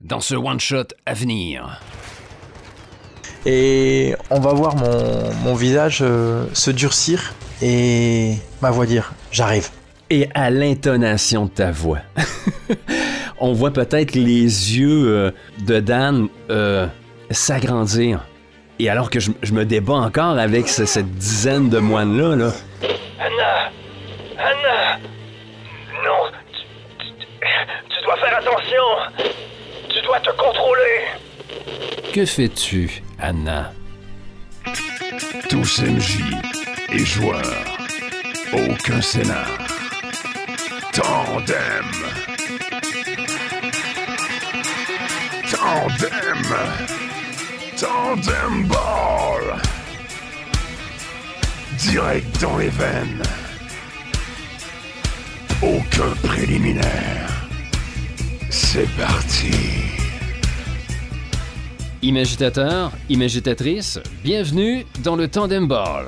dans ce one-shot à venir. Et on va voir mon, mon visage euh, se durcir et ma voix dire J'arrive. Et à l'intonation de ta voix, on voit peut-être les yeux euh, de Dan euh, s'agrandir. Et alors que je, je me débat encore avec ce- cette dizaine de moines-là, là, que fais-tu, Anna? Tous MJ et joueurs. Aucun scénar. Tandem. Tandem. Tandem Ball. Direct dans les veines. Aucun préliminaire. C'est parti. Imagitateur, imagitatrice, bienvenue dans le Tandem Ball.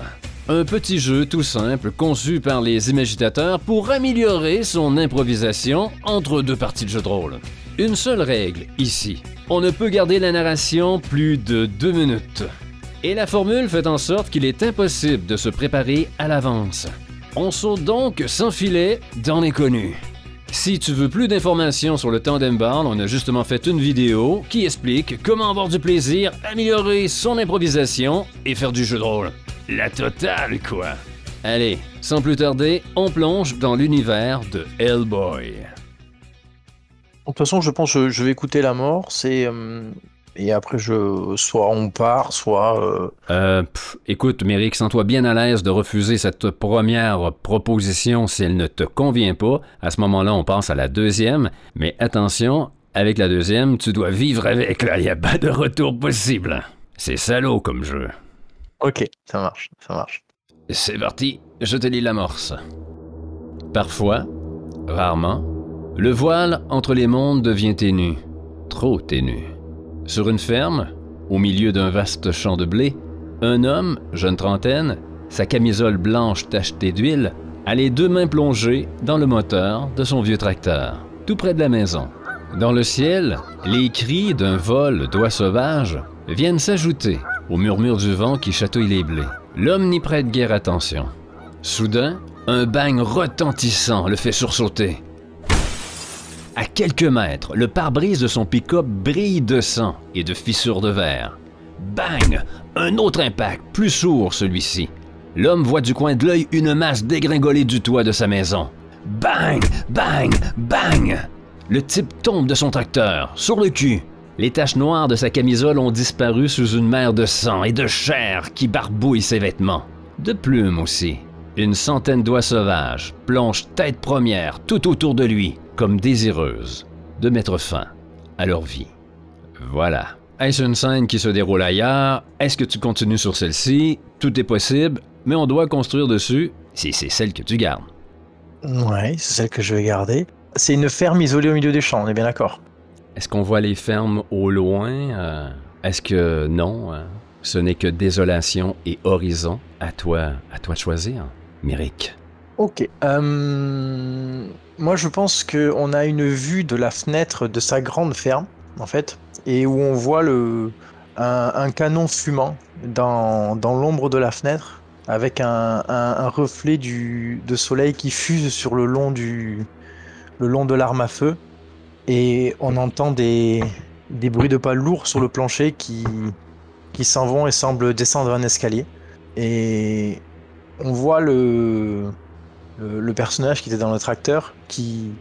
Un petit jeu tout simple conçu par les imagitateurs pour améliorer son improvisation entre deux parties de jeu de rôle. Une seule règle ici. On ne peut garder la narration plus de deux minutes. Et la formule fait en sorte qu'il est impossible de se préparer à l'avance. On saute donc sans filet dans l'inconnu. Si tu veux plus d'informations sur le Tandem Ball, on a justement fait une vidéo qui explique comment avoir du plaisir, améliorer son improvisation et faire du jeu de rôle. La totale, quoi. Allez, sans plus tarder, on plonge dans l'univers de Hellboy. De toute façon, je pense que je vais écouter la mort. C'est euh, et après, je soit on part, soit euh, Euh, pff, écoute, Méric, sens-toi bien à l'aise de refuser cette première proposition si elle ne te convient pas. À ce moment-là, on passe à la deuxième. Mais attention, avec la deuxième, tu dois vivre avec, là. Il n'y a pas de retour possible. C'est salaud comme jeu. ok, ça marche, ça marche. C'est parti, je te lis l'amorce. Parfois, rarement, le voile entre les mondes devient ténu, trop ténu. Sur une ferme, au milieu d'un vaste champ de blé, un homme, jeune trentaine, sa camisole blanche tachetée d'huile, a les deux mains plongées dans le moteur de son vieux tracteur, tout près de la maison. Dans le ciel, les cris d'un vol d'oies sauvages viennent s'ajouter au murmure du vent qui chatouille les blés. L'homme n'y prête guère attention. Soudain, un bang retentissant le fait sursauter. À quelques mètres, le pare-brise de son pick-up brille de sang et de fissures de verre. Bang! Un autre impact, plus sourd celui-ci. L'homme voit du coin de l'œil une masse dégringolée du toit de sa maison. Bang! Bang! Bang! Le type tombe de son tracteur, sur le cul. Les taches noires de sa camisole ont disparu sous une mer de sang et de chair qui barbouille ses vêtements. De plumes aussi. Une centaine d'oies sauvages plongent tête première tout autour de lui, comme désireuses de mettre fin à leur vie. Voilà. Est-ce une scène qui se déroule ailleurs? Est-ce que tu continues sur celle-ci? Tout est possible, mais on doit construire dessus si c'est celle que tu gardes. Ouais, c'est celle que je vais garder. C'est une ferme isolée au milieu des champs, on est bien d'accord. Est-ce qu'on voit les fermes au loin? Euh, Est-ce que non? hein? Ce n'est que désolation et horizon. À toi, à toi de choisir, Myrick. Ok. Euh, moi, je pense que on a une vue de la fenêtre de sa grande ferme, en fait, et où on voit un, canon fumant dans, l'ombre de la fenêtre, avec un, reflet du, de soleil qui fuse sur le long de l'arme à feu, et on entend des bruits de pas lourds sur le plancher qui s'en vont et semblent descendre un escalier, et on voit le le, le personnage qui était dans le tracteur qui,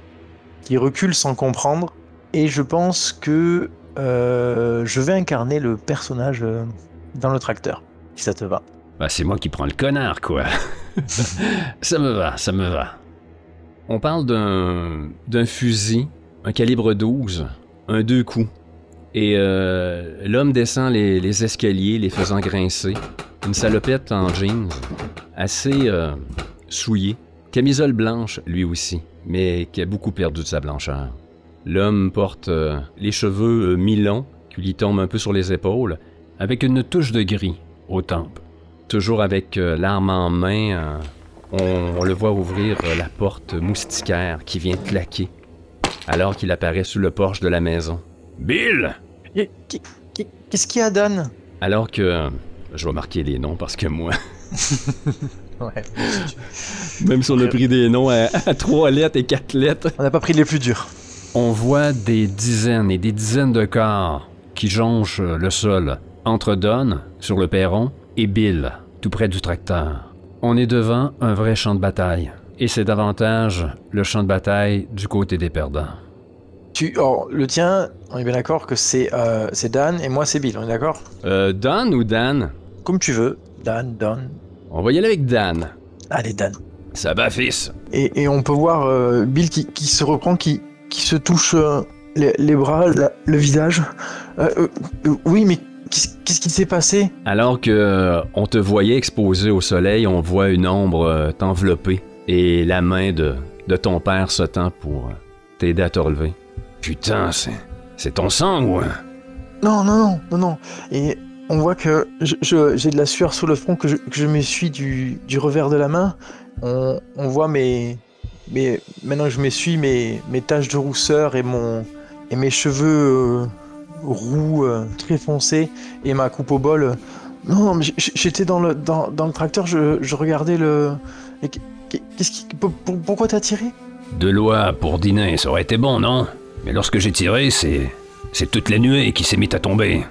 qui recule sans comprendre. Et je pense que euh, je vais incarner le personnage euh, dans le tracteur, si ça te va. Bah, c'est moi qui prends le connard, quoi. ça me va, ça me va. On parle d'un d'un fusil, un calibre 12, un deux coups. Et euh, l'homme descend les, les escaliers, les faisant grincer. Une salopette en jeans, assez euh, souillée. Camisole blanche, lui aussi, mais qui a beaucoup perdu de sa blancheur. L'homme porte euh, les cheveux euh, mi-longs, qui lui tombent un peu sur les épaules, avec une touche de gris aux tempes. Toujours avec euh, l'arme en main, euh, on, on le voit ouvrir euh, la porte moustiquaire qui vient claquer, alors qu'il apparaît sous le porche de la maison. Bill Et- qui- qui- Qu'est-ce qu'il y a, Dan Alors que. Je vais marquer les noms parce que moi, Ouais. même si on a pris des noms à, à trois lettres et quatre lettres, On n'a pas pris les plus durs. on voit des dizaines et des dizaines de corps qui jonchent le sol entre Don, sur le perron, et Bill, tout près du tracteur. On est devant un vrai champ de bataille. Et c'est davantage le champ de bataille du côté des perdants. Tu, oh, le tien, on est bien d'accord que c'est euh, c'est Dan et moi c'est Bill, on est d'accord? Euh, Don ou Dan? Comme tu veux. Dan, Dan. On va y aller avec Dan. Allez, Dan. Ça va, fils Et, et on peut voir euh, Bill qui, qui se reprend, qui, qui se touche euh, les, les bras, la- le visage. Euh, oui, mais qu'est-ce qui s'est passé? Alors que on te voyait exposé au soleil, on voit une ombre euh, t'envelopper et la main de, de ton père se tend pour t'aider à te relever. Putain, c'est... C'est ton sang ou... Non, non, non, non, non. Et on voit que j'ai de la sueur sous le front, que je, que je m'essuie du, du revers de la main. On, on voit mes, mes. Maintenant que je m'essuie, mes, mes taches de rousseur et, mon, et mes cheveux euh, roux euh, très foncés et ma coupe au bol. Non, mais j'étais dans le, dans, dans le tracteur, je, je regardais le. Qu'est-ce qui. pour- pour- Pourquoi t'as tiré? De loi pour dîner, ça aurait été bon, non? Mais lorsque j'ai tiré, c'est... C'est toute la nuée qui s'est mise à tomber.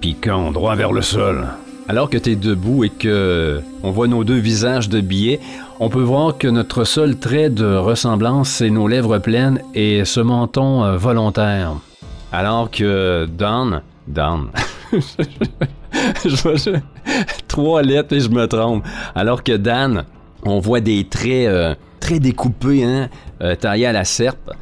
Piquant droit vers le sol. Alors que t'es debout et que on voit nos deux visages de billets, on peut voir que notre seul trait de ressemblance, c'est nos lèvres pleines et ce menton euh, volontaire. Alors que Don, Don, je, je- trois lettres et je me trompe. Alors que Dan, on voit des traits euh, très découpés, hein, euh, taillés à la serpe.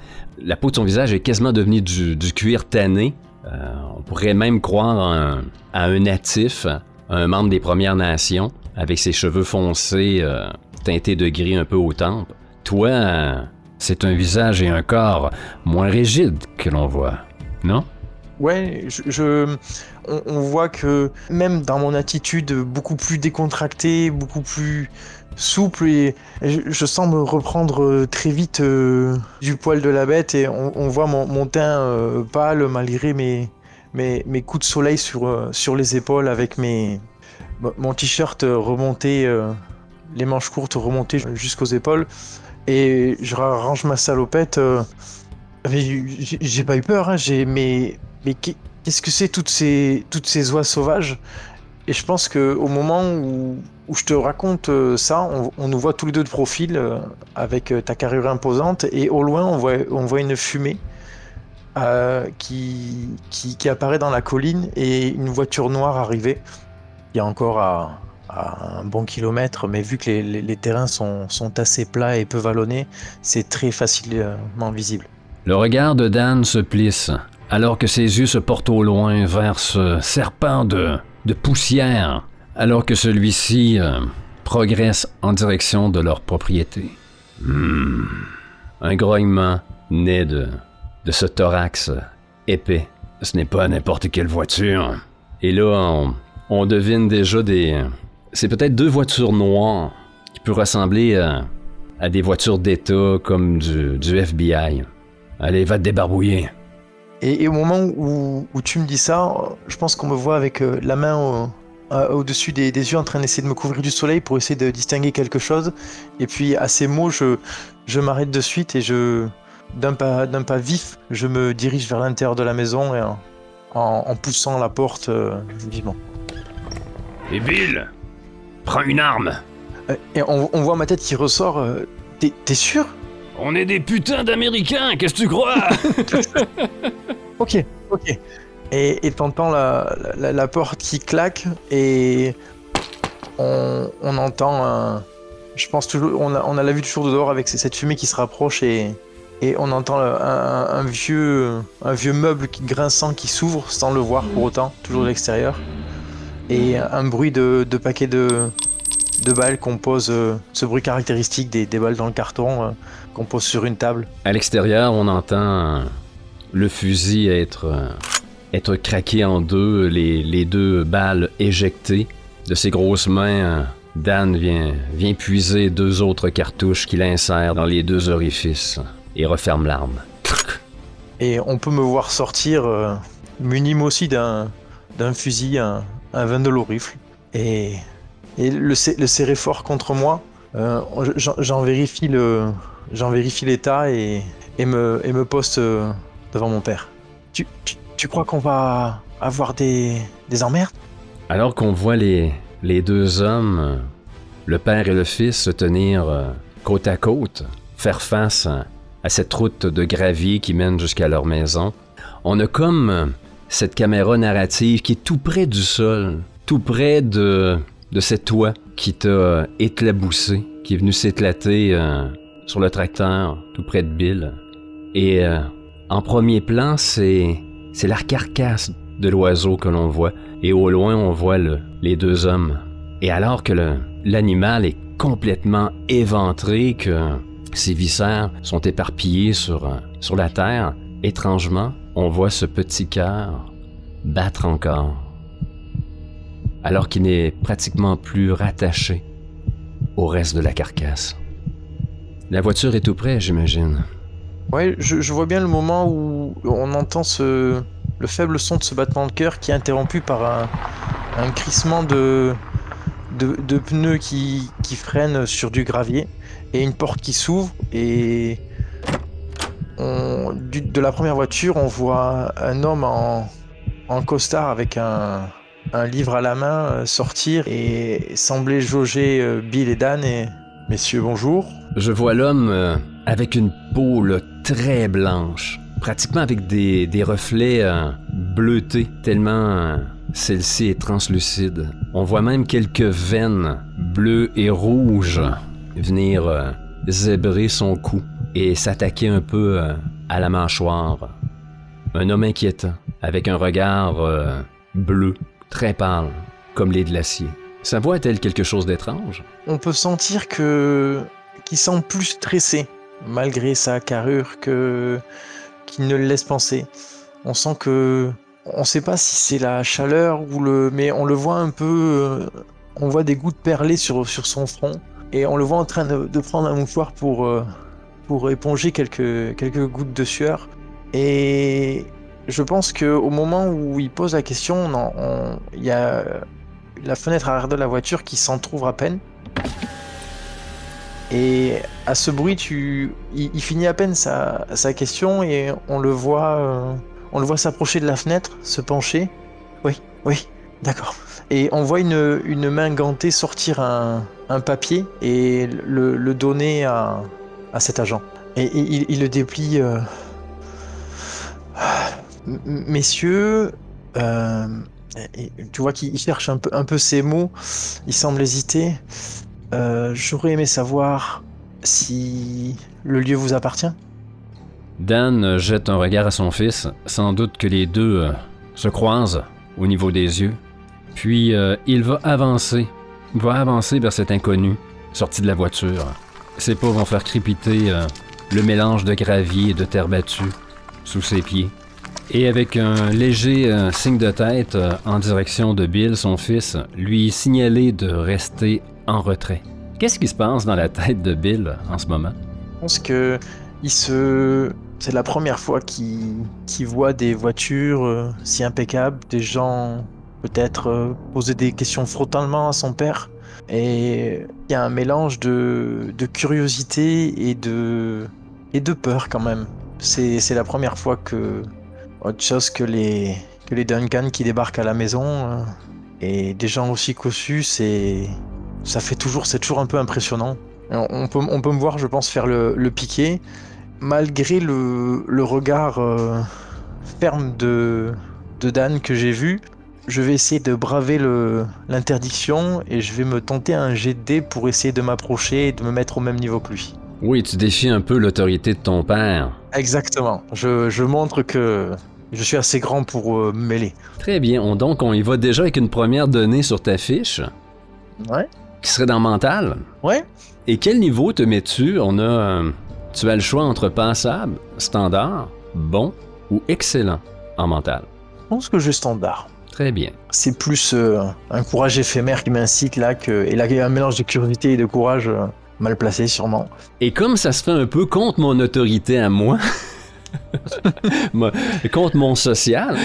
La peau de son visage est quasiment devenue du cuir tanné. Euh, on pourrait même croire à un, à un natif, un membre des Premières Nations, avec ses cheveux foncés, euh, teintés de gris un peu aux tempes. Toi, euh, c'est un visage et un corps moins rigides que l'on voit, non? Ouais, je, on voit que même dans mon attitude beaucoup plus décontractée, beaucoup plus souple, et je, sens me reprendre euh, très vite euh, du poil de la bête et on, voit mon, teint euh, pâle malgré mes, mes, coups de soleil sur, sur les épaules avec mes, mon- t-shirt remonté, les manches courtes remontées jusqu'aux épaules et je range ma salopette. j'ai pas eu peur, hein, j'ai mais mais qu'est- qu'est-ce que c'est toutes ces toutes ces oies sauvages? Et je pense que au moment où, où je te raconte euh, ça, on, nous voit tous les deux de profil euh, avec euh, ta carrure imposante et au loin on voit une fumée qui, qui apparaît dans la colline et une voiture noire arriver. Il y a encore à à un bon kilomètre, mais vu que les, les- les terrains sont, sont assez plats et peu vallonnés, c'est très facilement visible. Le regard de Dan se plisse, alors que ses yeux se portent au loin vers ce serpent de, de poussière, alors que celui-ci euh, progresse en direction de leur propriété. Hmm. Un grognement naît de, de ce thorax épais. Ce n'est pas n'importe quelle voiture. Et là, on, on devine déjà des... C'est peut-être deux voitures noires qui peuvent ressembler à, des voitures d'État comme du, du FBI. Allez, va te débarbouiller. Et, au moment où, où tu me dis ça, je pense qu'on me voit avec euh, la main au- euh, au-dessus des, des yeux en train d'essayer de me couvrir du soleil pour essayer de distinguer quelque chose. Et puis à ces mots, je, je m'arrête de suite et je, d'un pas, d'un pas vif, je me dirige vers l'intérieur de la maison et en, en- poussant la porte euh, vivement. Et Bill Prends une arme Euh, Et on, on voit ma tête qui ressort. euh, T'es t'es sûr? On est des putains d'Américains, qu'est-ce que tu crois? Ok, ok. Et t'entends la, la, la porte qui claque et on, entend un. Je pense toujours. On a, la vue toujours de dehors avec cette fumée qui se rapproche et, et on entend un, vieux, un vieux meuble grinçant qui s'ouvre sans le voir pour autant, toujours de l'extérieur. Et un bruit de, paquets de, de balles qu'on pose, euh, ce bruit caractéristique des, balles dans le carton euh, qu'on pose sur une table. À l'extérieur, on entend euh, le fusil être, euh, être craqué en deux, les, les deux balles éjectées. De ses grosses mains, Dan vient, vient puiser deux autres cartouches qu'il insère dans les deux orifices et referme l'arme. Et on peut me voir sortir euh, muni moi aussi d'un d'un fusil, un, un 22 low rifle. Et, et le, le serrer fort contre moi. Euh, j'en vérifie le j'en vérifie l'état et, et me et me poste euh, devant mon père. Tu crois qu'on va avoir des, des emmerdes? Alors qu'on voit les, les deux hommes, le père et le fils, se tenir euh, côte à côte, faire face à, cette route de gravier qui mène jusqu'à leur maison, on a comme euh, cette caméra narrative qui est tout près du sol, tout près de, de toit qui t'a euh, éclaboussé, qui est venu s'éclater sur le tracteur, tout près de Bill. Et en premier plan, c'est c'est la carcasse de l'oiseau que l'on voit, et au loin on voit le- les deux hommes. Et alors que l'animal est complètement éventré, que ses viscères sont éparpillés sur, sur la terre, étrangement, on voit ce petit cœur battre encore, alors qu'il n'est pratiquement plus rattaché au reste de la carcasse. La voiture est tout près, j'imagine. Ouais, je, vois bien le moment où on entend le faible son de ce battement de cœur qui est interrompu par un, crissement de, pneus qui, qui freinent sur du gravier et une porte qui s'ouvre et on- de la première voiture on voit un homme en, en costard avec un, un livre à la main euh, sortir et sembler jauger euh, Bill et Dan et messieurs bonjour. Je vois l'homme euh, avec une peau là, très blanche, pratiquement avec des, des reflets euh, bleutés, tellement euh, celle-ci est translucide. On voit même quelques veines bleues et rouges venir euh, zébrer son cou et s'attaquer un peu à la mâchoire. Un homme inquiétant, avec un regard bleu, très pâle, comme les glaciers. Sa voix est-elle quelque chose d'étrange? on peut sentir que qu'il semble plus stressé malgré sa carrure qu'il ne le laisse penser. On sent que on sait pas si c'est la chaleur ou le mais on le voit un peu euh, on voit des gouttes perlées sur sur son front et on le voit en train de, prendre un mouchoir pour euh, pour éponger quelques quelques gouttes de sueur et je pense que au moment où il pose la question, il y a la fenêtre arrière de la voiture qui s'entrouvre à peine. Et à ce bruit, tu... il, finit à peine sa, sa question et on le voit, euh, voit s'approcher de la fenêtre, se pencher. Oui, oui, d'accord. Et on voit une, une main gantée sortir un, un papier et le, le donner à, à cet agent. Et, il, il le déplie. euh, Messieurs, euh, tu vois qu'il il cherche un peu, un peu ses mots, il semble hésiter. Euh, J'aurais aimé savoir si le lieu vous appartient. Dan jette un regard à son fils, sans doute que les deux euh, se croisent au niveau des yeux. Puis euh, il va avancer, va avancer vers cet inconnu, sorti de la voiture. Ses pas vont faire crépiter le mélange de gravier et de terre battue sous ses pieds. Et avec un léger signe de tête en direction de Bill, son fils, lui signaler de rester en retrait. Qu'est-ce qui se passe dans la tête de Bill en ce moment? Je pense que il se... c'est la première fois qu'il voit des voitures euh, si impeccables, des gens peut-être euh, poser des questions frontalement à son père. Et il y a un mélange de, curiosité et de, peur quand même. C'est la première fois que autre chose que les, que Duncan qui débarquent à la maison euh, et des gens aussi cossus, c'est ça fait toujours, c'est toujours un peu impressionnant. On on peut, on peut me voir, je pense, faire le, le piqué, malgré le, le regard euh, ferme de, de Dan que j'ai vu. Je vais essayer de braver l'interdiction et je vais me tenter un jet de dés pour essayer de m'approcher et de me mettre au même niveau que lui. Oui, tu défies un peu l'autorité de ton père. Exactement. Je, je montre que je suis assez grand pour euh, me mêler. Très bien, on, donc on y va déjà avec une première donnée sur ta fiche, Ouais. Qui serait dans mental. Ouais. Et quel niveau te mets-tu? On a... euh, tu as le choix entre passable, standard, bon ou excellent en mental. Je pense que je standard. Très bien. C'est plus euh, un courage éphémère qui m'incite là que et là il y a un mélange de curiosité et de courage euh, mal placé sûrement. Et comme ça se fait un peu contre mon autorité à Moi, Contre mon social,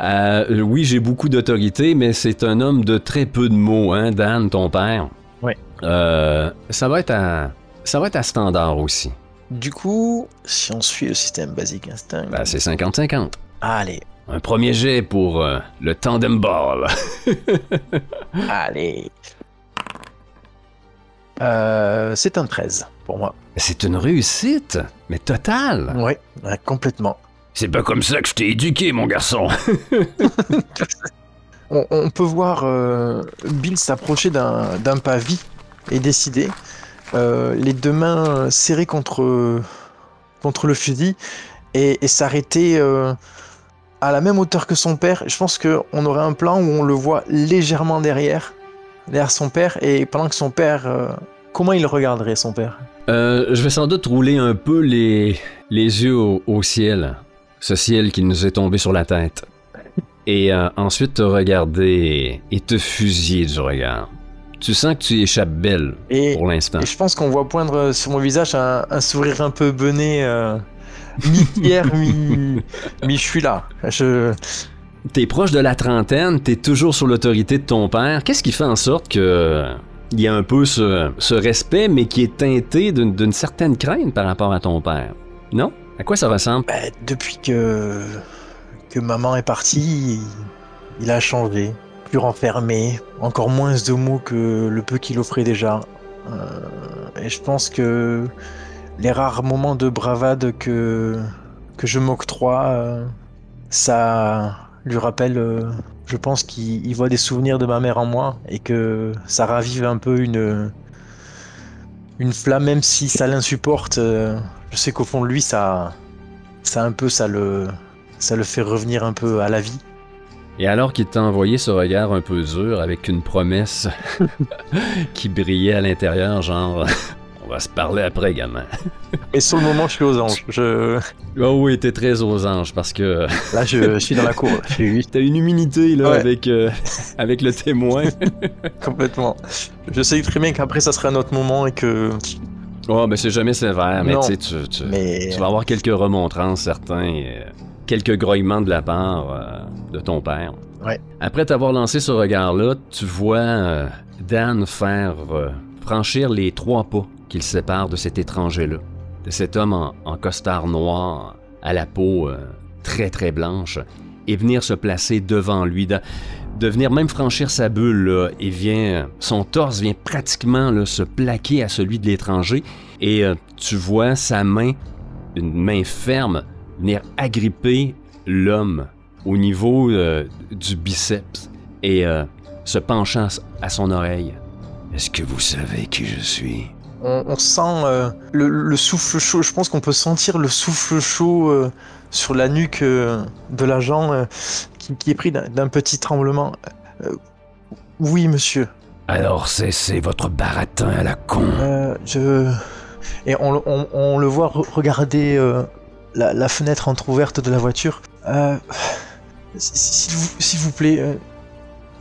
euh, oui, j'ai beaucoup d'autorité, mais c'est un homme de très peu de mots, hein, Dan, ton père. Ouais. Euh, ça va être à, ça va être à standard aussi. Du coup, si on suit le système basique instinct. Ben, c'est 50-50. Allez, Un premier jet pour euh, le tandem ball. allez. Euh, c'est un 13 pour moi. C'est une réussite, mais totale. Ouais, complètement. C'est pas comme ça que je t'ai éduqué, mon garçon. On, on peut voir euh, Bill s'approcher d'un d'un pavis et décider, euh, les deux mains serrées contre, contre le fusil, et, et s'arrêter à la même hauteur que son père. Je pense qu'on aurait un plan où on le voit légèrement derrière, derrière son père, et pendant que son père... euh, comment il regarderait son père Euh, je vais sans doute rouler un peu les, les yeux au, au ciel. Ce ciel qui nous est tombé sur la tête. Et euh, ensuite te regarder et te fusiller du regard. Tu sens que tu échappes belle et, pour l'instant. et je pense qu'on voit poindre sur mon visage un, un sourire un peu bené, euh, mi-pierre, mi... mi... Je suis là. Je... T'es proche de la trentaine, t'es toujours sous l'autorité de ton père. Qu'est-ce qui fait en sorte que il y a un peu ce, ce respect, mais qui est teinté d'une d'une certaine crainte par rapport à ton père? Non? À quoi ça ressemble? Ben, depuis que, que maman est partie, il, il a changé. Plus renfermé, encore moins de mots que le peu qu'il offrait déjà. Euh, et je pense que les rares moments de bravade que, que je m'octroie, euh, ça lui rappelle, euh, je pense qu'il il voit des souvenirs de ma mère en moi et que ça ravive un peu une, une flamme, même si ça l'insupporte. euh, je sais qu'au fond de lui, ça, ça un peu, ça le, ça le fait revenir un peu à la vie. Et alors qu'il t'a envoyé ce regard un peu dur avec une promesse qui brillait à l'intérieur, genre va se parler après, gamin. Et sur le moment, je suis aux anges. Je, Oh oui, t'es très aux anges parce que là, je, je suis dans la cour. T'as une humilité là Ouais. avec, euh, avec le témoin. complètement. Je sais très bien qu'après, ça sera un autre moment et que, Oh, mais c'est jamais sévère, mais tu sais, tu, tu- mais tu vas avoir quelques remontrances certains, et, euh, quelques grognements de la part euh, de ton père. Ouais. Après t'avoir lancé ce regard-là, tu vois euh, Dan faire franchir les trois pas qu'il sépare de cet étranger-là, de cet homme en, costard noir, à la peau euh, très très blanche, et venir se placer devant lui, de, venir même franchir sa bulle, et vient, son torse vient pratiquement se plaquer à celui de l'étranger, et euh, tu vois sa main, une main ferme, venir agripper l'homme au niveau euh, du biceps et se penchant à son oreille. Est-ce que vous savez qui je suis? On, on sent euh, le, le souffle chaud. Je pense qu'on peut sentir le souffle chaud euh, sur la nuque euh, de l'agent qui, qui est pris d'un petit tremblement. Oui, monsieur. Alors cessez votre baratin à la con. Je... Et on, on- on le voit re- regarder la, la fenêtre entrouverte de la voiture. S'il vous, plaît,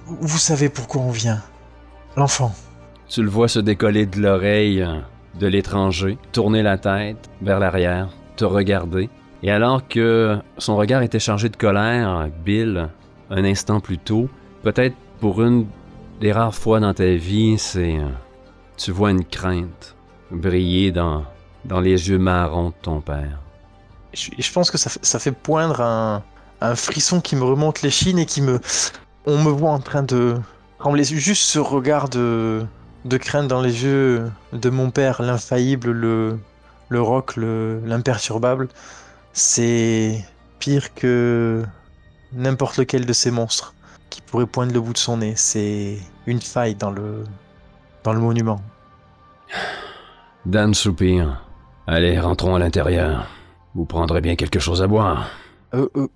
vous savez pourquoi on vient. L'enfant. Tu le vois se décoller de l'oreille euh, de l'étranger, tourner la tête vers l'arrière, te regarder. Et alors que son regard était chargé de colère, Bill, un instant plus tôt, peut-être pour une des rares fois dans ta vie, c'est... euh, Tu vois une crainte briller dans, dans les yeux marrons de ton père. Je, pense que ça, fait- poindre un, un frisson qui me remonte les chines et qui me... On me voit en train de. Juste ce regard de, de crainte dans les yeux de mon père, l'infaillible, le, le roc, le- l'imperturbable, c'est pire que n'importe lequel de ces monstres qui pourrait poindre le bout de son nez. C'est une faille dans le, dans le monument. Dan soupire. Allez, rentrons à l'intérieur. Vous prendrez bien quelque chose à boire. Euh, euh,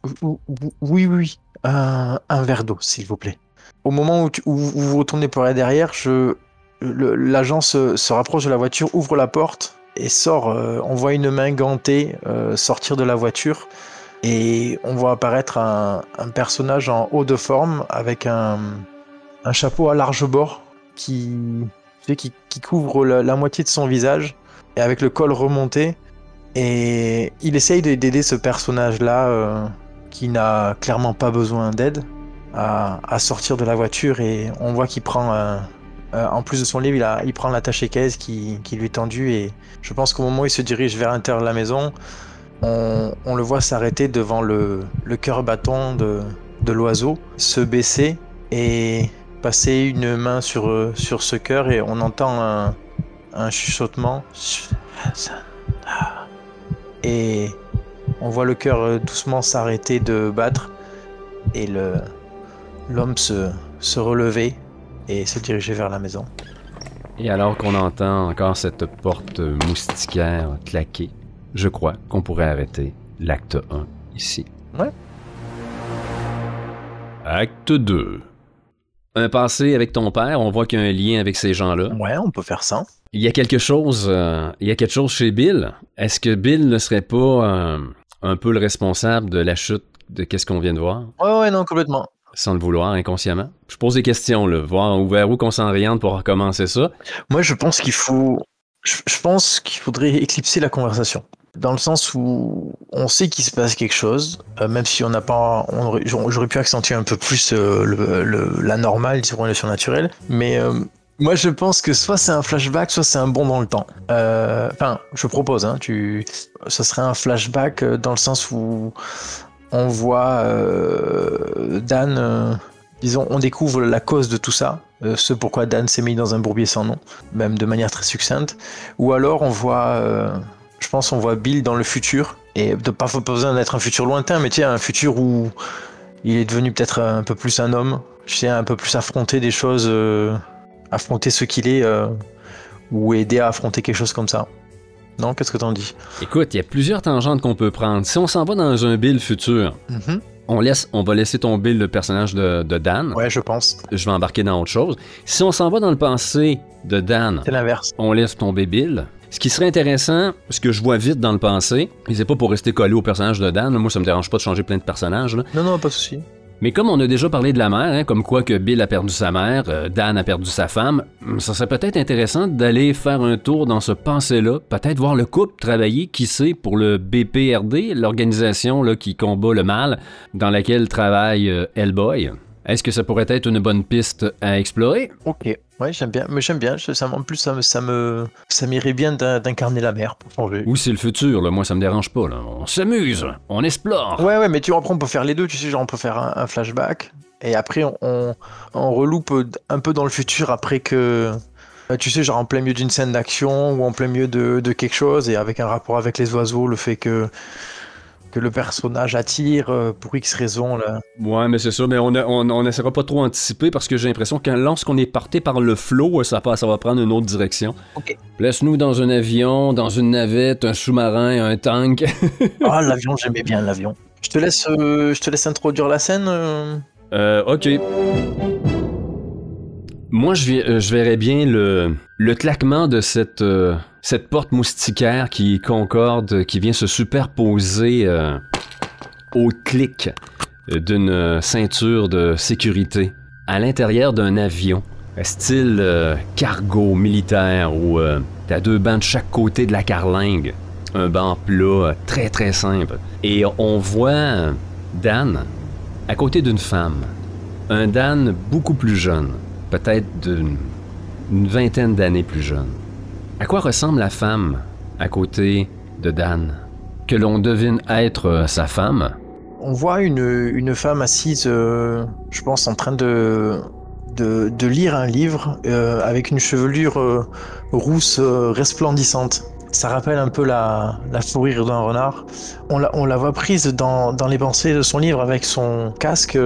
oui, oui. Un, un verre d'eau, s'il vous plaît. Au moment où, tu- où vous vous retournez pour aller derrière, je, l'agent se, rapproche de la voiture, ouvre la porte et sort. euh, on voit une main gantée euh, sortir de la voiture et on voit apparaître un, personnage en haut de forme avec un, chapeau à large bord qui, couvre la, moitié de son visage et avec le col remonté. Et il essaye de- d'aider ce personnage-là euh, qui n'a clairement pas besoin d'aide à, à sortir de la voiture et on voit qu'il prend, un- euh, en plus de son livre, il, prend l'attaché caisse qui, qui lui est tendue et je pense qu'au moment où il se dirige vers l'intérieur de la maison, on, le voit s'arrêter devant le, cœur bâton de, l'oiseau, se baisser et passer une main sur, ce cœur et on entend un, chuchotement. Et on voit le cœur doucement s'arrêter de battre et l'homme se relever et se diriger vers la maison. Et alors qu'on entend encore cette porte moustiquaire claquer, je crois qu'on pourrait arrêter l'acte 1 ici. Ouais. Acte 2. Un passé avec ton père, on voit qu'il y a un lien avec ces gens-là. Ouais, on peut faire ça. Il y a quelque chose, euh, il y a quelque chose chez Bill. Est-ce que Bill ne serait pas euh, un peu le responsable de la chute de qu'est-ce qu'on vient de voir, Ouais, ouais, non, complètement. Sans le vouloir, inconsciemment? Je pose des questions, là, voir vers où qu'on s'oriente pour recommencer ça. Moi, je pense qu'il faut. Je, pense qu'il faudrait éclipser la conversation. Dans le sens où on sait qu'il se passe quelque chose, euh, même si on n'a pas. J'aurais pu accentuer un peu plus euh, la normale, disons, le surnaturel. Mais euh, moi, je pense que soit c'est un flashback, soit c'est un bond dans le temps. Enfin, je propose, hein, ce serait un flashback dans le sens où on voit euh, Dan. euh, disons, on découvre la cause de tout ça, euh, ce pourquoi Dan s'est mis dans un bourbier sans nom, même de manière très succincte. Ou alors on voit, je pense, on voit Bill dans le futur, et de pas, besoin d'être un futur lointain, mais tu sais, un futur où il est devenu peut-être un peu plus un homme, je sais, un peu plus affronter des choses, affronter ce qu'il est, ou aider à affronter quelque chose comme ça. Non, qu'est-ce que t'en dis? Écoute, il y a plusieurs tangentes qu'on peut prendre. Si on s'en va dans un Bill futur, Mhm. on, laisse, on va laisser tomber le personnage de, de Dan. Ouais, je pense. Je vais embarquer dans autre chose. Si on s'en va dans le passé de Dan, C'est l'inverse. on laisse tomber Bill. Ce qui serait intéressant, ce que je vois vite dans le passé, et c'est pas pour rester collé au personnage de Dan, moi ça me dérange pas de changer plein de personnages, là. Non, non, pas de souci. Mais comme on a déjà parlé de la mère, hein, comme quoi que Bill a perdu sa mère, euh, Dan a perdu sa femme, hum, ça serait peut-être intéressant d'aller faire un tour dans ce passé-là, peut-être voir le couple travailler, qui sait, pour le BPRD, l'organisation qui combat le mal, dans laquelle travaille euh, Hellboy. Est-ce que ça pourrait être une bonne piste à explorer? Ouais, j'aime bien, mais j'aime bien. Ça, en plus, ça me, ça me, ça m'irait bien d'in- d'incarner la mère pour changer. Ou c'est le futur, là, moi ça me dérange pas, là. On s'amuse, on explore. Ouais, ouais, mais tu on peut faire les deux, tu sais, genre, on peut faire un, un flashback, et après, on, on, on reloupe un peu dans le futur après que. euh, Tu sais, genre en plein milieu d'une scène d'action ou en plein milieu de, de quelque chose, et avec un rapport avec les oiseaux, le fait que, que le personnage attire euh, pour X raison. Là. Ouais, mais c'est ça, mais on, a- on, on pas trop anticiper parce que j'ai l'impression que lorsqu'on est parti par le flow, ça, passe- ça va prendre une autre direction. Ok. Laisse-nous dans un avion, dans une navette, un sous-marin, un tank. Ah, l'avion, j'aimais bien l'avion. Je te laisse, euh, je te laisse introduire la scène. euh. Euh, ok. Moi, euh, je verrais bien le, claquement de cette, euh, cette porte moustiquaire qui concorde, qui vient se superposer euh, au clic d'une ceinture de sécurité à l'intérieur d'un avion, style cargo militaire où t'as deux bancs de chaque côté de la carlingue. Un banc plat, très très simple. Et on voit Dan à côté d'une femme. Un Dan beaucoup plus jeune, peut-être d'une une vingtaine d'années plus jeune. À quoi ressemble la femme à côté de Dan? Que l'on devine être euh, sa femme? On voit une, une femme assise, euh, je pense, en train de, de, lire un livre euh, avec une chevelure rousse resplendissante. Ça rappelle un peu la, la fourrure d'un renard. On la, on la voit prise dans, dans les pensées de son livre avec son casque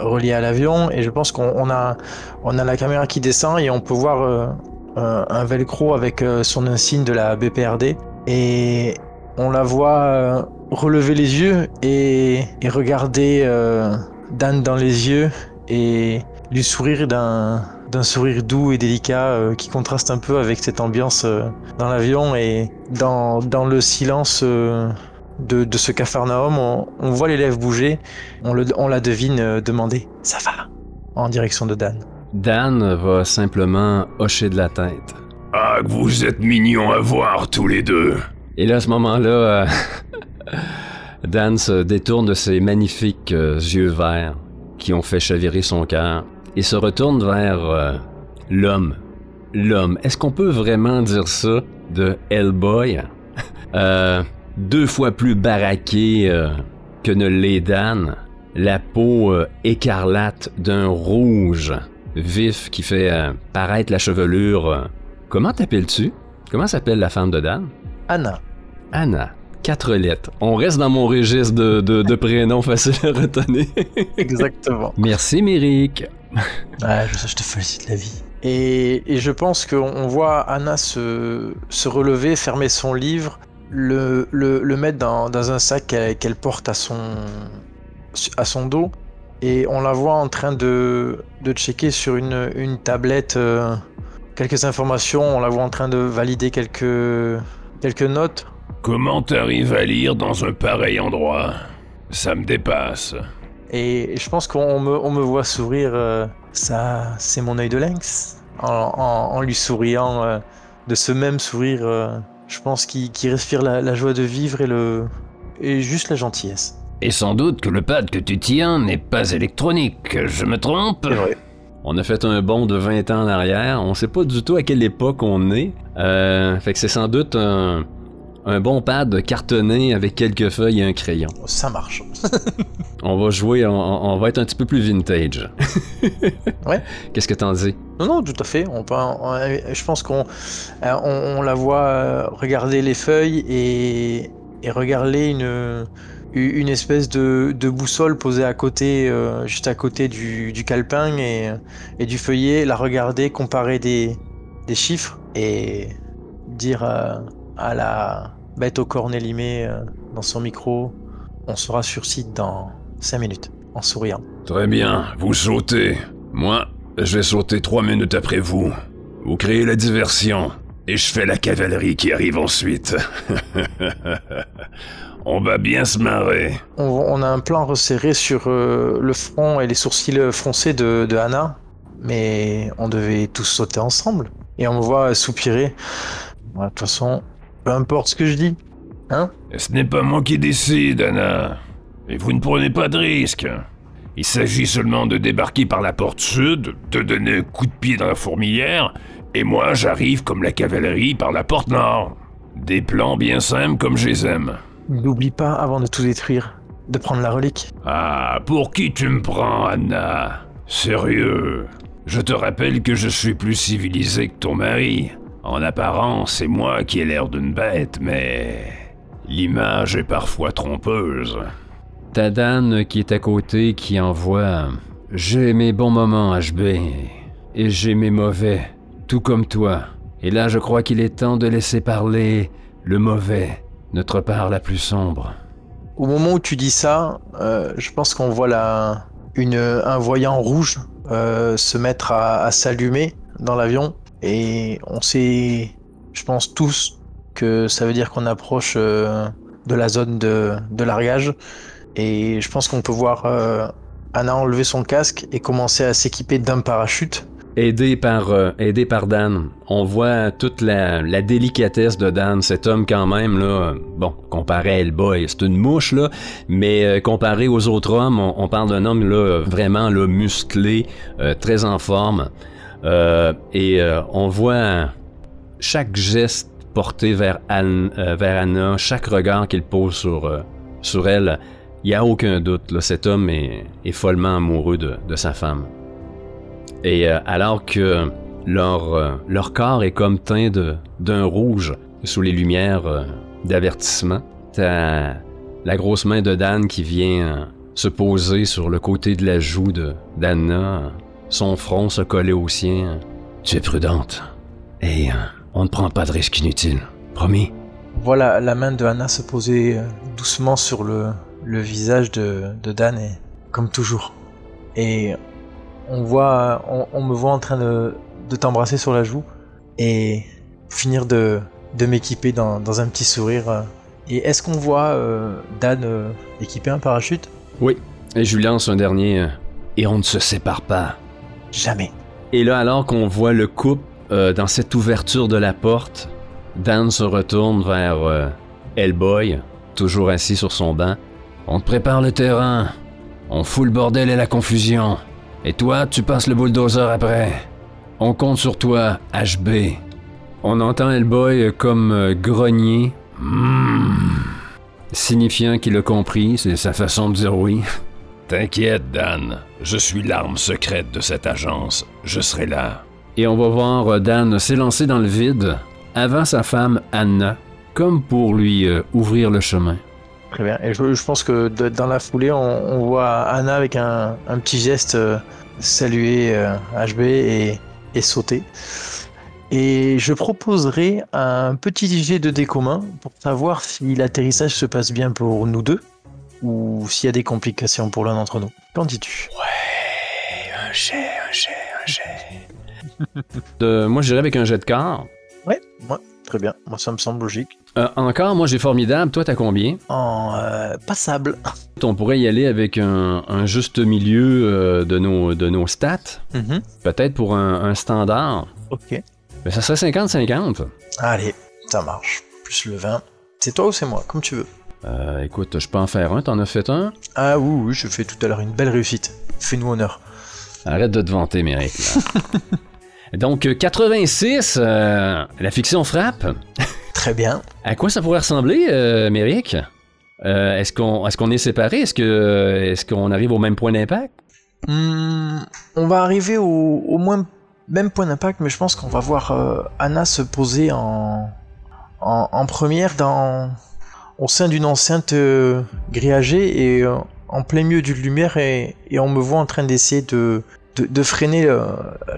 relié à l'avion. Et je pense qu'on on a, on a la caméra qui descend et on peut voir euh, un, un velcro avec euh, son insigne de la BPRD et on la voit euh, relever les yeux et, et regarder euh, Dan dans les yeux et lui sourire d'un d'un sourire doux et délicat euh, qui contraste un peu avec cette ambiance euh, dans l'avion et dans, dans le silence euh, de, de ce capharnaüm, on, on voit les lèvres bouger, on, le, on la devine euh, demander « ça va ?» en direction de Dan. Dan va simplement hocher de la tête. Ah, que vous êtes mignons à voir tous les deux. Et là, à ce moment-là, euh, Dan se détourne de ses magnifiques euh, yeux verts qui ont fait chavirer son cœur et se retourne vers euh, l'homme. L'homme. Est-ce qu'on peut vraiment dire ça de Hellboy? Euh, deux fois plus baraqué euh, que ne l'est Dan. La peau euh, écarlate d'un rouge vif qui fait euh, paraître la chevelure. euh. Comment t'appelles-tu? Comment s'appelle la femme de Dan? Anna. Anna. Quatre lettres. On reste dans mon registre de, de, de prénoms faciles à retenir. Exactement. Merci, Méric. Ouais, je, je te félicite la vie. Et, et je pense qu'on on voit Anna se, se relever, fermer son livre, le, le, le mettre dans, dans un sac qu'elle porte à son, à son dos. Et on la voit en train de, de checker sur une, une tablette euh, quelques informations. On la voit en train de valider quelques, quelques notes. Comment t'arrives à lire dans un pareil endroit? Ça me dépasse. Et je pense qu'on me, on me voit sourire. euh, ça, c'est mon œil de lynx. En, en- en lui souriant euh, de ce même sourire, je pense qu'il qu'il respire la, la joie de vivre et, le, et juste la gentillesse. Et sans doute que le pad que tu tiens n'est pas électronique, je me trompe? Vrai. On a fait un bond de 20 ans en arrière. On sait pas du tout à quelle époque on est. Euh, fait que c'est sans doute un, un bon pad cartonné avec quelques feuilles et un crayon. Ça marche. On va jouer, on, on va être un petit peu plus vintage. Ouais. Qu'est-ce que t'en dis? Non, non, tout à fait. On peut, on- je pense qu'on euh, on, on la voit euh, regarder les feuilles et, et regarder une, une espèce de, de boussole posée à côté, euh, juste à côté du, du calepin et, et du feuillet, la regarder, comparer des, des chiffres et dire euh, à la bête au cornet limé euh, dans son micro on sera sur site dans 5 minutes, en souriant. Très bien, vous sautez. Moi, je vais sauter trois minutes après vous. Vous créez la diversion, et je fais la cavalerie qui arrive ensuite. On va bien se marrer. On, on a un plan resserré sur euh, le front et les sourcils froncés de, de Anna, mais on devait tous sauter ensemble. Et on me voit soupirer. De toute façon, peu importe ce que je dis. Hein? Ce n'est pas moi qui décide, Anna. Et vous ne prenez pas de risque. Il s'agit seulement de débarquer par la porte sud, de donner un coup de pied dans la fourmilière, et moi j'arrive comme la cavalerie par la porte nord. Des plans bien simples comme je les aime. N'oublie pas, avant de tout détruire, de prendre la relique. Ah, pour qui tu me prends, Anna? Sérieux? Je te rappelle que je suis plus civilisé que ton mari. En apparence, c'est moi qui ai l'air d'une bête, mais... L'image est parfois trompeuse. T'as Dan qui est à côté qui envoie J'ai mes bons moments, HB, et j'ai mes mauvais, tout comme toi. Et là, je crois qu'il est temps de laisser parler le mauvais, notre part la plus sombre. Au moment où tu dis ça, euh, je pense qu'on voit la, une, un voyant rouge euh, se mettre à, à s'allumer dans l'avion. Et on sait, je pense tous, que ça veut dire qu'on approche euh, de la zone de, largage. Et je pense qu'on peut voir euh, Anna enlever son casque et commencer à s'équiper d'un parachute. Aidé par, euh, aidé par Dan, on voit toute la, délicatesse de Dan, cet homme quand même, là, bon, comparé à Hellboy, c'est une mouche, là, mais euh, comparé aux autres hommes, on, parle d'un homme, là, vraiment, là, musclé, très en forme, et euh, on voit chaque geste porté euh, vers Anna, chaque regard qu'il pose sur, euh, sur elle, il n'y a aucun doute, cet homme est, follement amoureux de, de sa femme. Et euh, alors que leur, euh, leur corps est comme teint d'un rouge sous les lumières euh, d'avertissement, t'as la grosse main de Dan qui vient euh, se poser sur le côté de la joue d'Anna, euh, son front se coller au sien. Tu es prudente. Et euh, on ne prend pas de risques inutiles. Promis. On voit la, main de Anna se poser euh, doucement sur le, le visage de, de Dan, et, comme toujours. Et on voit, on, on me voit en train de, de t'embrasser sur la joue et finir de, de m'équiper dans, dans un petit sourire. Et est-ce qu'on voit euh, Dan euh, équiper un parachute? Oui. Et je lui lance un dernier. euh, et on ne se sépare pas. Jamais. Et là, alors qu'on voit le couple euh, dans cette ouverture de la porte, Dan se retourne vers, euh, Hellboy, toujours assis sur son banc. On te prépare le terrain. On fout le bordel et la confusion. Et toi, tu passes le bulldozer après. On compte sur toi, HB. On entend Hellboy comme euh, grogner. Hmm. Signifiant qu'il a compris, c'est sa façon de dire oui. T'inquiète, Dan. Je suis l'arme secrète de cette agence. Je serai là. Et on va voir euh, Dan s'élancer dans le vide avant sa femme Anna, comme pour lui euh, ouvrir le chemin. Très bien. Et je, je pense que de- dans la foulée, on, on voit Anna avec un, un petit geste euh, saluer euh, HB et, et sauter. Et je proposerai un petit jet de dés commun pour savoir si l'atterrissage se passe bien pour nous deux ou s'il y a des complications pour l'un d'entre nous. Qu'en dis-tu? Un jet, un jet, un jet. Euh, moi, j'irai avec un jet de quart. Ouais, ouais, très bien. Moi, ça me semble logique. Euh, encore, moi, j'ai formidable. Toi, t'as combien? En euh, passable. On pourrait y aller avec un, un juste milieu euh, de, nos, de nos stats. Mhm. Peut-être pour un, un standard. Ok. Mais ça serait 50-50. Allez, ça marche. Plus le 20. C'est toi ou c'est moi, comme tu veux. Euh, écoute, je peux en faire un. T'en as fait un? Ah oui, oui, je fais tout à l'heure une belle réussite. Fais-nous honneur. Arrête de te vanter, Méric. Donc, euh, 86, euh, la fiction frappe. Très bien. À quoi ça pourrait ressembler, euh, Méric? Euh, est-ce qu'on est, qu'on est séparés? Est-ce que est-ce qu'on arrive au même point d'impact? Hmm, on va arriver au, au moins même point d'impact, mais je pense qu'on va voir euh, Anna se poser en, en, en première dans, au sein d'une enceinte euh, grillagée et euh, en plein milieu d'une lumière et, on me voit en train d'essayer de, de, freiner euh,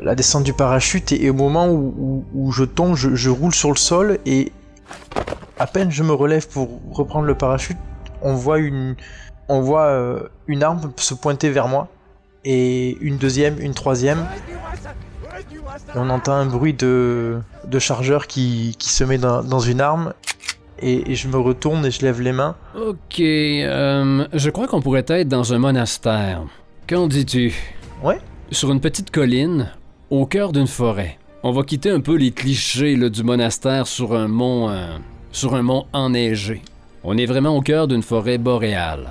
la descente du parachute et, au moment où, je tombe, je, roule sur le sol et à peine je me relève pour reprendre le parachute, on voit une, on voit une arme se pointer vers moi et une deuxième, une troisième. On entend un bruit de, de chargeur qui, qui se met dans une arme. Et, et je me retourne et je lève les mains. Ok, euh, je crois qu'on pourrait être dans un monastère. Qu'en dis-tu? Ouais. Sur une petite colline, au cœur d'une forêt. On va quitter un peu les clichés là, du monastère sur un mont, euh, sur un mont enneigé. On est vraiment au cœur d'une forêt boréale.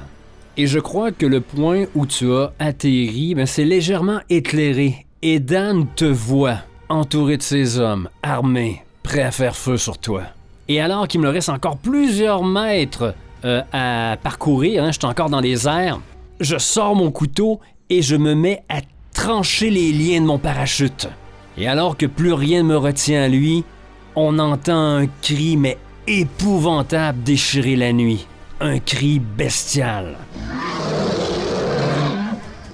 Et je crois que le point où tu as atterri, ben, c'est légèrement éclairé. Et Dan te voit, entouré de ses hommes, armés, prêts à faire feu sur toi. Et alors qu'il me reste encore plusieurs mètres euh, à parcourir, hein, je suis encore dans les airs, je sors mon couteau et je me mets à trancher les liens de mon parachute. Et alors que plus rien ne me retient à lui, on entend un cri mais épouvantable déchirer la nuit. Un cri bestial.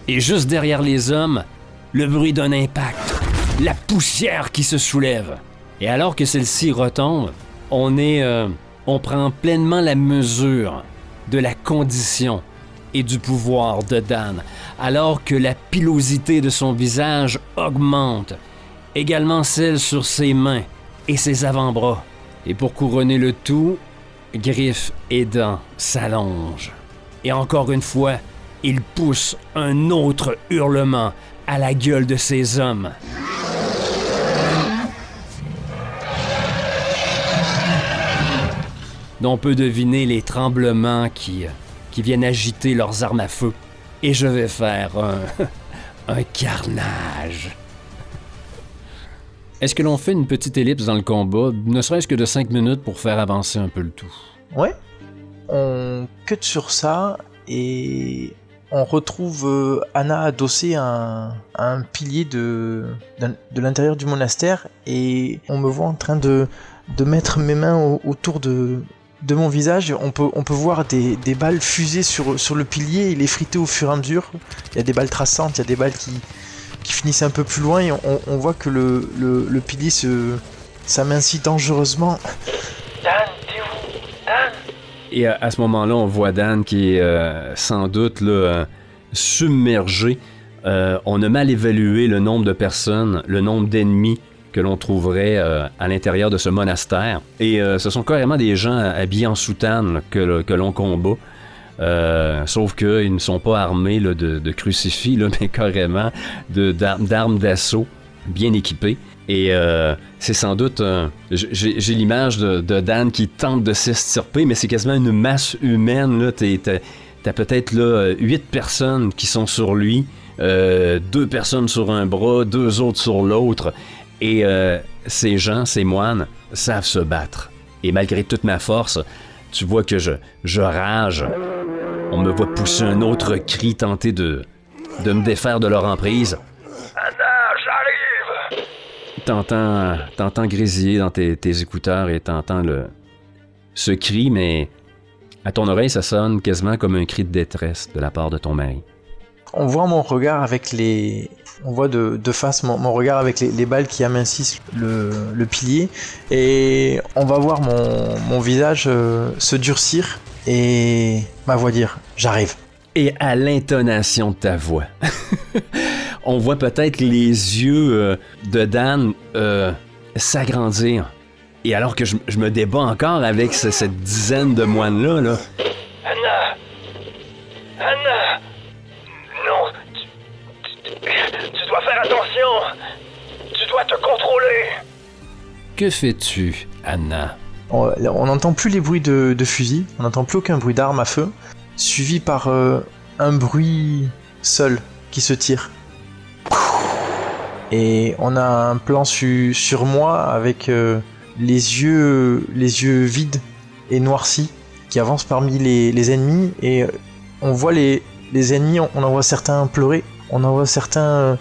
Et juste derrière les hommes, le bruit d'un impact, la poussière qui se soulève. Et alors que celle-ci retombe, on est, euh, on prend pleinement la mesure de la condition et du pouvoir de Dan, alors que la pilosité de son visage augmente, également celle sur ses mains et ses avant-bras. Et pour couronner le tout, griffes et dents s'allongent. Et encore une fois, il pousse un autre hurlement à la gueule de ses hommes. Dont on peut deviner les tremblements qui, qui viennent agiter leurs armes à feu. Et je vais faire un, carnage. Est-ce que l'on fait une petite ellipse dans le combat, ne serait-ce que de 5 minutes pour faire avancer un peu le tout? Ouais. On cut sur ça et on retrouve euh, Anna adossée à un, pilier de, l'intérieur du monastère et on me voit en train de, de mettre mes mains au- autour de, de mon visage. On peut, on peut voir des, des balles fuser sur, sur le pilier et les friter au fur et à mesure. Il y a des balles traçantes, il y a des balles qui, qui finissent un peu plus loin et on, on voit que le, le, le pilier se s'amincit dangereusement. Dan, t'es où Dan Et à, à ce moment-là, on voit Dan qui est euh, sans doute là, euh, submergé. Euh, on a mal évalué le nombre de personnes, le nombre d'ennemis que l'on trouverait euh, à l'intérieur de ce monastère. Et euh, ce sont carrément des gens habillés en soutane que, que l'on combat. Euh, sauf qu'ils ne sont pas armés de, crucifix, mais carrément d'armes d'assaut. bien équipé. Et c'est sans doute, j'ai l'image de, Dan qui tente de s'estirper, mais c'est quasiment une masse humaine. T'as, peut-être là euh, huit personnes qui sont sur lui, euh, deux personnes sur un bras, deux autres sur l'autre. Et euh, ces gens, ces moines, savent se battre. Et malgré toute ma force, tu vois que je, je rage. On me voit pousser un autre cri, tenter de, de me défaire de leur emprise. J'arrive T'entends, t'entends grésiller dans tes, tes écouteurs et t'entends le, ce cri, mais à ton oreille, ça sonne quasiment comme un cri de détresse de la part de ton mari. On voit mon regard avec les. On voit de, face mon, regard avec les, les balles qui amincissent le, pilier. Et on va voir mon, visage euh, se durcir et ma voix dire J'arrive. Et à l'intonation de ta voix, on voit peut-être les yeux euh, de Dan euh, s'agrandir. Et alors que je, me débat encore avec ce- cette dizaine de moines-là, là, contrôler que fais-tu, Anna? On on n'entend plus les bruits de, de fusil, on n'entend plus aucun bruit d'arme à feu, suivi par euh, un bruit seul qui se tire. Et on a un plan su- sur moi avec euh, les yeux, les yeux vides et noircis qui avancent parmi les, les ennemis et on voit les, les ennemis, on, on en voit certains pleurer, on en voit certains euh,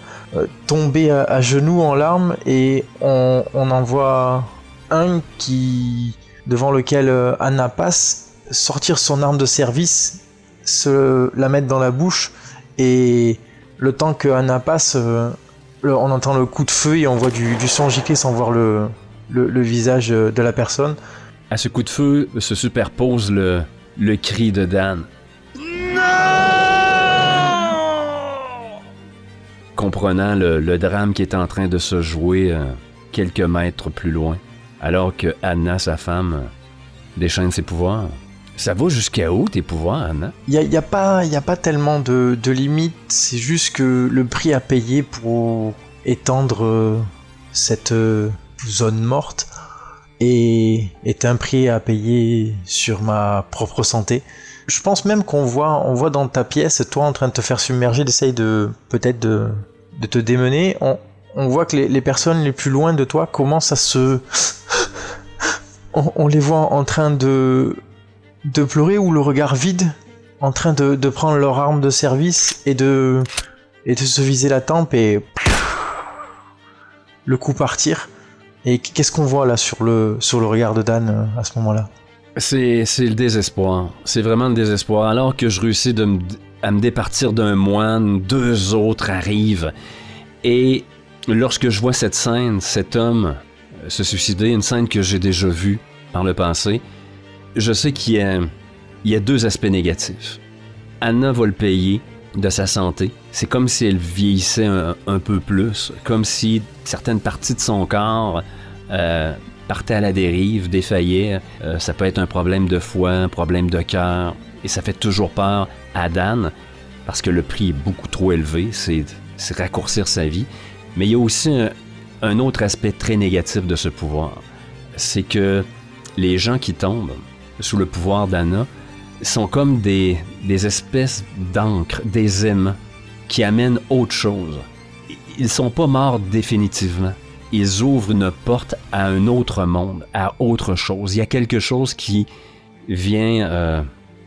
tomber à, genoux en larmes et on, en voit un qui devant lequel euh, Anna passe sortir son arme de service, se la mettre dans la bouche et le temps que Anna passe, euh, on entend le coup de feu et on voit du, sang gicler sans voir le, visage euh, de la personne. À ce coup de feu se superpose le, le cri de Dan. Comprenant le, drame qui est en train de se jouer euh, quelques mètres plus loin, alors que Anna, sa femme, euh, déchaîne ses pouvoirs. Ça va jusqu'à où tes pouvoirs, Anna? Il n'y a, a, pas- a pas tellement de, limites, c'est juste que le prix à payer pour étendre euh, cette zone morte est, est un prix à payer sur ma propre santé. Je pense même qu'on voit, on voit dans ta pièce, toi en train de te faire submerger, d'essayer de peut-être de, de te démener. On, voit que les, personnes les plus loin de toi commencent à se... on, les voit en train de, de pleurer ou le regard vide en train de, de prendre leur arme de service et de, et de se viser la tempe et le coup partir. Et qu'est-ce qu'on voit là sur le, sur le regard de Dan euh, à ce moment-là? C'est le désespoir. C'est vraiment le désespoir. Alors que je réussis de me- à me départir d'un moine, deux autres arrivent. Et lorsque je vois cette scène, cet homme euh, se suicider, une scène que j'ai déjà vue par le passé, je sais qu'il y a, il y a deux aspects négatifs. Anna va le payer de sa santé. C'est comme si elle vieillissait un, peu plus, comme si certaines parties de son corps euh, partaient à la dérive, défaillaient. Euh, ça peut être un problème de foie, un problème de cœur, et ça fait toujours peur à Dan parce que le prix est beaucoup trop élevé, c'est raccourcir sa vie. Mais il y a aussi un, un autre aspect très négatif de ce pouvoir, c'est que les gens qui tombent sous le pouvoir d'Anna sont comme des, des espèces d'encre, des aimants qui amènent autre chose. Ils sont pas morts définitivement. Ils ouvrent une porte à un autre monde, à autre chose. Il y a quelque chose qui vient euh,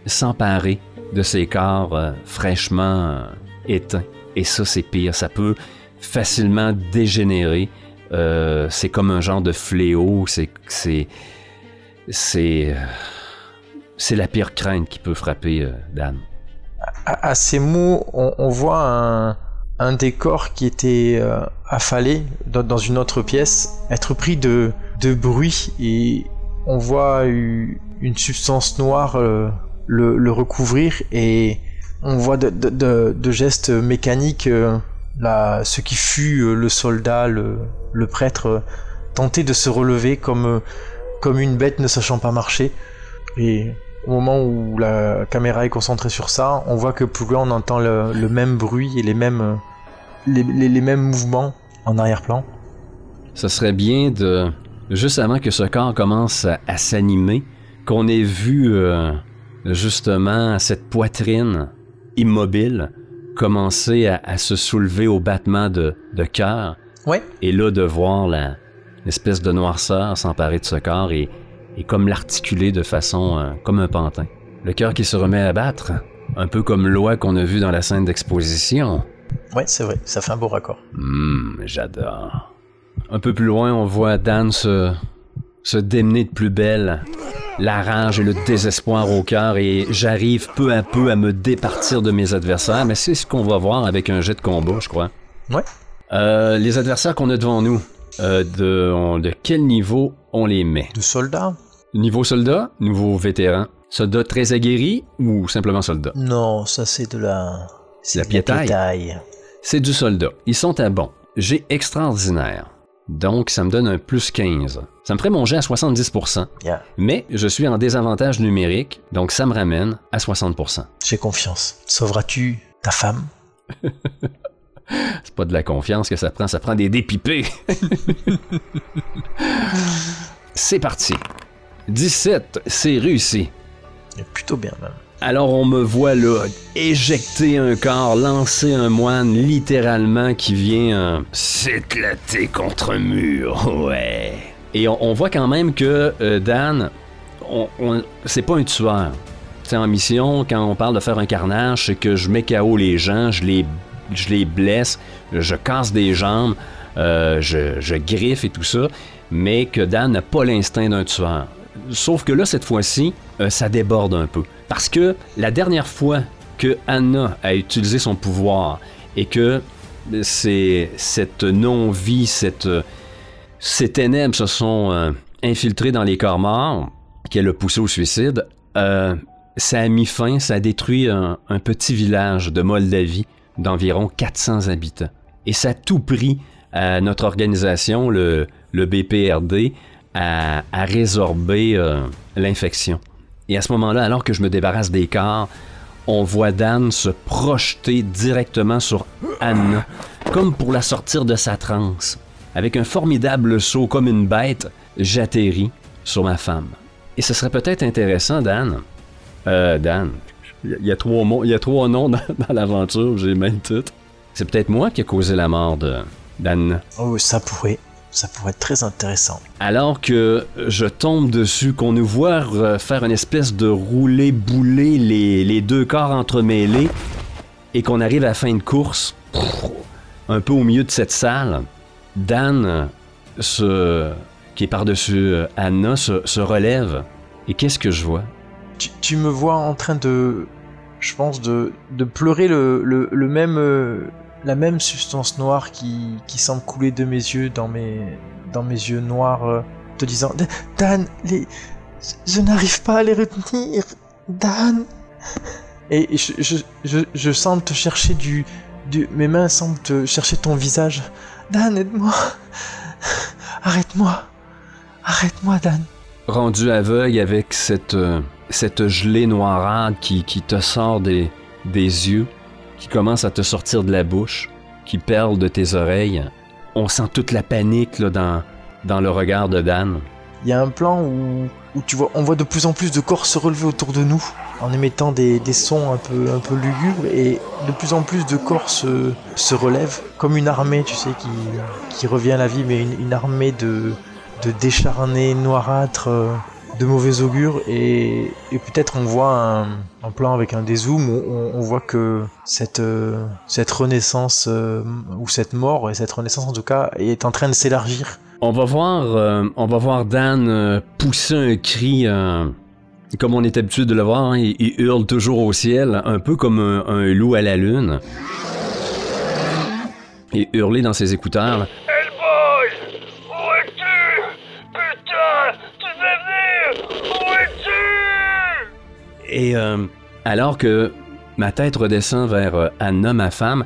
s'emparer de ces corps euh, fraîchement euh, éteints. Et ça, c'est pire. Ça peut facilement dégénérer. Euh, c'est comme un genre de fléau. C'est, c'est, c'est, c'est la pire crainte qui peut frapper Dan. à, ces mots, on, voit un, un décor qui était affalé dans, dans une autre pièce être pris de, de bruit et on voit une substance noire le, recouvrir et on voit de, gestes mécaniques euh, ce qui fut euh, le soldat, le, prêtre, euh, tenter de se relever comme, comme une bête ne sachant pas marcher. Et au moment où la caméra est concentrée sur ça, on voit que plus loin on entend le, même bruit et les mêmes, les, mêmes mouvements en arrière-plan. Ce serait bien de, juste avant que ce corps commence à, s'animer, qu'on ait vu justement cette poitrine immobile commencer à, à se soulever au battement de, de cœur. Ouais. Et là, de voir la, l'espèce de noirceur s'emparer de ce corps et, et comme l'articuler de façon euh, comme un pantin. Le cœur qui se remet à battre, un peu comme l'oie qu'on a vu dans la scène d'exposition. Ouais, c'est vrai, ça fait un beau raccord. Hum, j'adore. Un peu plus loin, on voit Dan se, se démener de plus belle, la rage et le désespoir au cœur, et j'arrive peu à peu à me départir de mes adversaires, mais c'est ce qu'on va voir avec un jet de combat, je crois. Ouais. Euh, les adversaires qu'on a devant nous, euh, de, on- de quel niveau on les met? De soldats? Niveau soldat, nouveau vétéran, soldat très aguerri ou simplement soldat? Non, ça c'est de la. C'est La piétaille. C'est du soldat. Ils sont à bon. J'ai extraordinaire. Donc, ça me donne un plus 15. Ça me ferait mon jet à 70%. Bien. Mais je suis en désavantage numérique, donc ça me ramène à 60%. J'ai confiance. Sauveras-tu ta femme? C'est pas de la confiance que ça prend, ça prend des dépipés. c'est parti. 17, c'est réussi. Et Plutôt bien même. Alors on me voit là éjecter un corps, lancer un moine littéralement qui vient euh, s'éclater contre un mur. Ouais. Et on, voit quand même que euh, Dan, c'est pas un tueur. C'est en mission, quand on parle de faire un carnage, c'est que je mets KO les gens, je les, je les blesse, je casse des jambes, euh, je griffe et tout ça, mais que Dan n'a pas l'instinct d'un tueur. Sauf que là, cette fois-ci, euh, ça déborde un peu. Parce que la dernière fois que Anna a utilisé son pouvoir et que c'est cette non-vie, cette, euh, ces ténèbres se sont euh, infiltrées dans les corps morts, qu'elle a poussé au suicide, euh, ça a mis fin, ça a détruit un, petit village de Moldavie d'environ 400 habitants. Et ça a tout pris à notre organisation, le BPRD, à, résorber euh, l'infection. Et à ce moment-là, alors que je me débarrasse des corps, on voit Dan se projeter directement sur Anna, comme pour la sortir de sa transe. Avec un formidable saut comme une bête, j'atterris sur ma femme. Et ce serait peut-être intéressant, Dan. Euh, Dan. Il y a trois noms dans, dans l'aventure, j'ai même tout. C'est peut-être moi qui ai causé la mort de d'Anna. Oh, ça pourrait. Ça pourrait être très intéressant. Alors que je tombe dessus, qu'on nous voit euh, faire une espèce de rouler-bouler les, les deux corps entremêlés et qu'on arrive à la fin de course, un peu au milieu de cette salle, Dan, euh, se, qui est par-dessus euh, Anna, se, se relève. Et qu'est-ce que je vois? Tu, tu me vois en train de. Je pense de, de pleurer le, le, le même. La même substance noire qui, qui semble couler de mes yeux dans mes, dans mes yeux noirs, euh, te disant Dan, les, je, n'arrive pas à les retenir. Dan. Et je, je, je, je semble te chercher du, du. Mes mains semblent te chercher ton visage. Dan, aide-moi. Arrête-moi. Arrête-moi, Dan. rendu aveugle avec cette, euh, cette gelée noirade qui, qui te sort des, des yeux, qui commence à te sortir de la bouche, qui perle de tes oreilles. On sent toute la panique dans, dans le regard de Dan. Il y a un plan où, où tu vois, on voit de plus en plus de corps se relever autour de nous en émettant des, des sons un peu, un peu lugubres et de plus en plus de corps se, se relèvent comme une armée, tu sais, qui, qui revient à la vie, mais une, une armée de, de décharnés noirâtres euh, de mauvais augure et, peut-être on voit un, plan avec un dézoom où on, voit que cette, euh, cette renaissance euh, ou cette mort et cette renaissance en tout cas est en train de s'élargir On va voir, euh, on va voir Dan pousser un cri, comme on est habitué de le voir. hein, il, hurle toujours au ciel, un peu comme un, loup à la lune. Et hurler dans ses écouteurs. Et euh, alors que ma tête redescend vers euh, Anna, ma femme,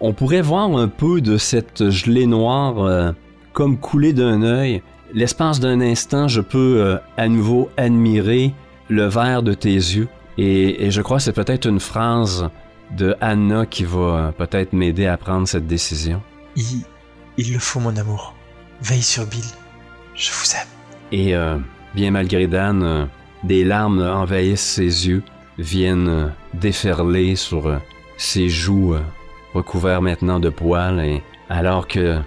on pourrait voir un peu de cette gelée noire euh, comme couler d'un œil. L'espace d'un instant, je peux euh, à nouveau admirer le vert de tes yeux. Et, et je crois que c'est peut-être une phrase de Anna qui va peut-être m'aider à prendre cette décision. il, Il le faut, mon amour. Veille sur Bill. Je vous aime. Et bien malgré Dan, des larmes envahissent ses yeux, viennent euh, déferler sur euh, ses joues euh, recouvertes maintenant de poils, et alors que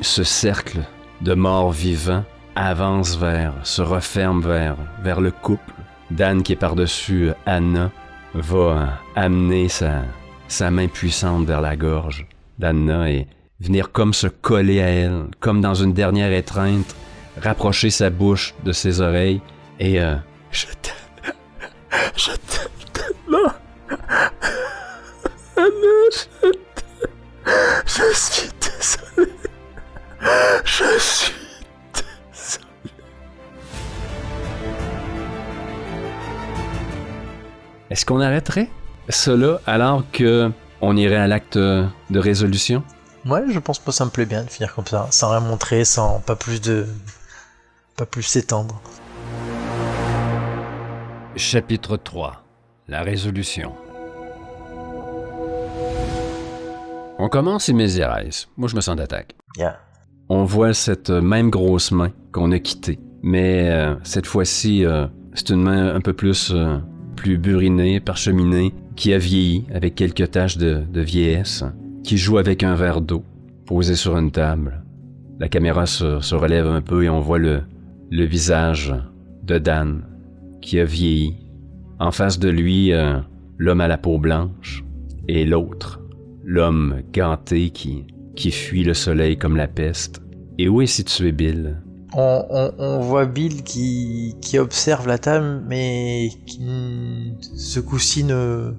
ce cercle de morts vivants avance vers, se referme vers, vers le couple, Dan qui est par-dessus Anna va amener sa, main puissante vers la gorge d'Anna et venir comme se coller à elle, comme dans une dernière étreinte, rapprocher sa bouche de ses oreilles et je t'aime, je t'aime tellement, Anna, je t'aime, je suis désolé, je suis désolé. Est-ce qu'on arrêterait cela alors que on irait à l'acte de résolution? Ouais, je pense que ça me plaît bien de finir comme ça, sans rien montrer, sans pas plus de. pas plus s'étendre. Chapitre 3 La résolution. On commence immédiatement. Moi, je me sens d'attaque. Yeah. On voit cette même grosse main qu'on a quittée. Mais euh, cette fois-ci, euh, c'est une main un peu plus, euh, plus burinée, parcheminée, qui a vieilli avec quelques taches de, de vieillesse, qui joue avec un verre d'eau posé sur une table. La caméra se, se relève un peu et on voit le, le visage de Dan qui a vieilli. En face de lui, euh, l'homme à la peau blanche et l'autre, l'homme ganté qui, qui fuit le soleil comme la peste. Et où est situé Bill? On, voit Bill qui, qui observe la table, mais qui ce coup-ci ne,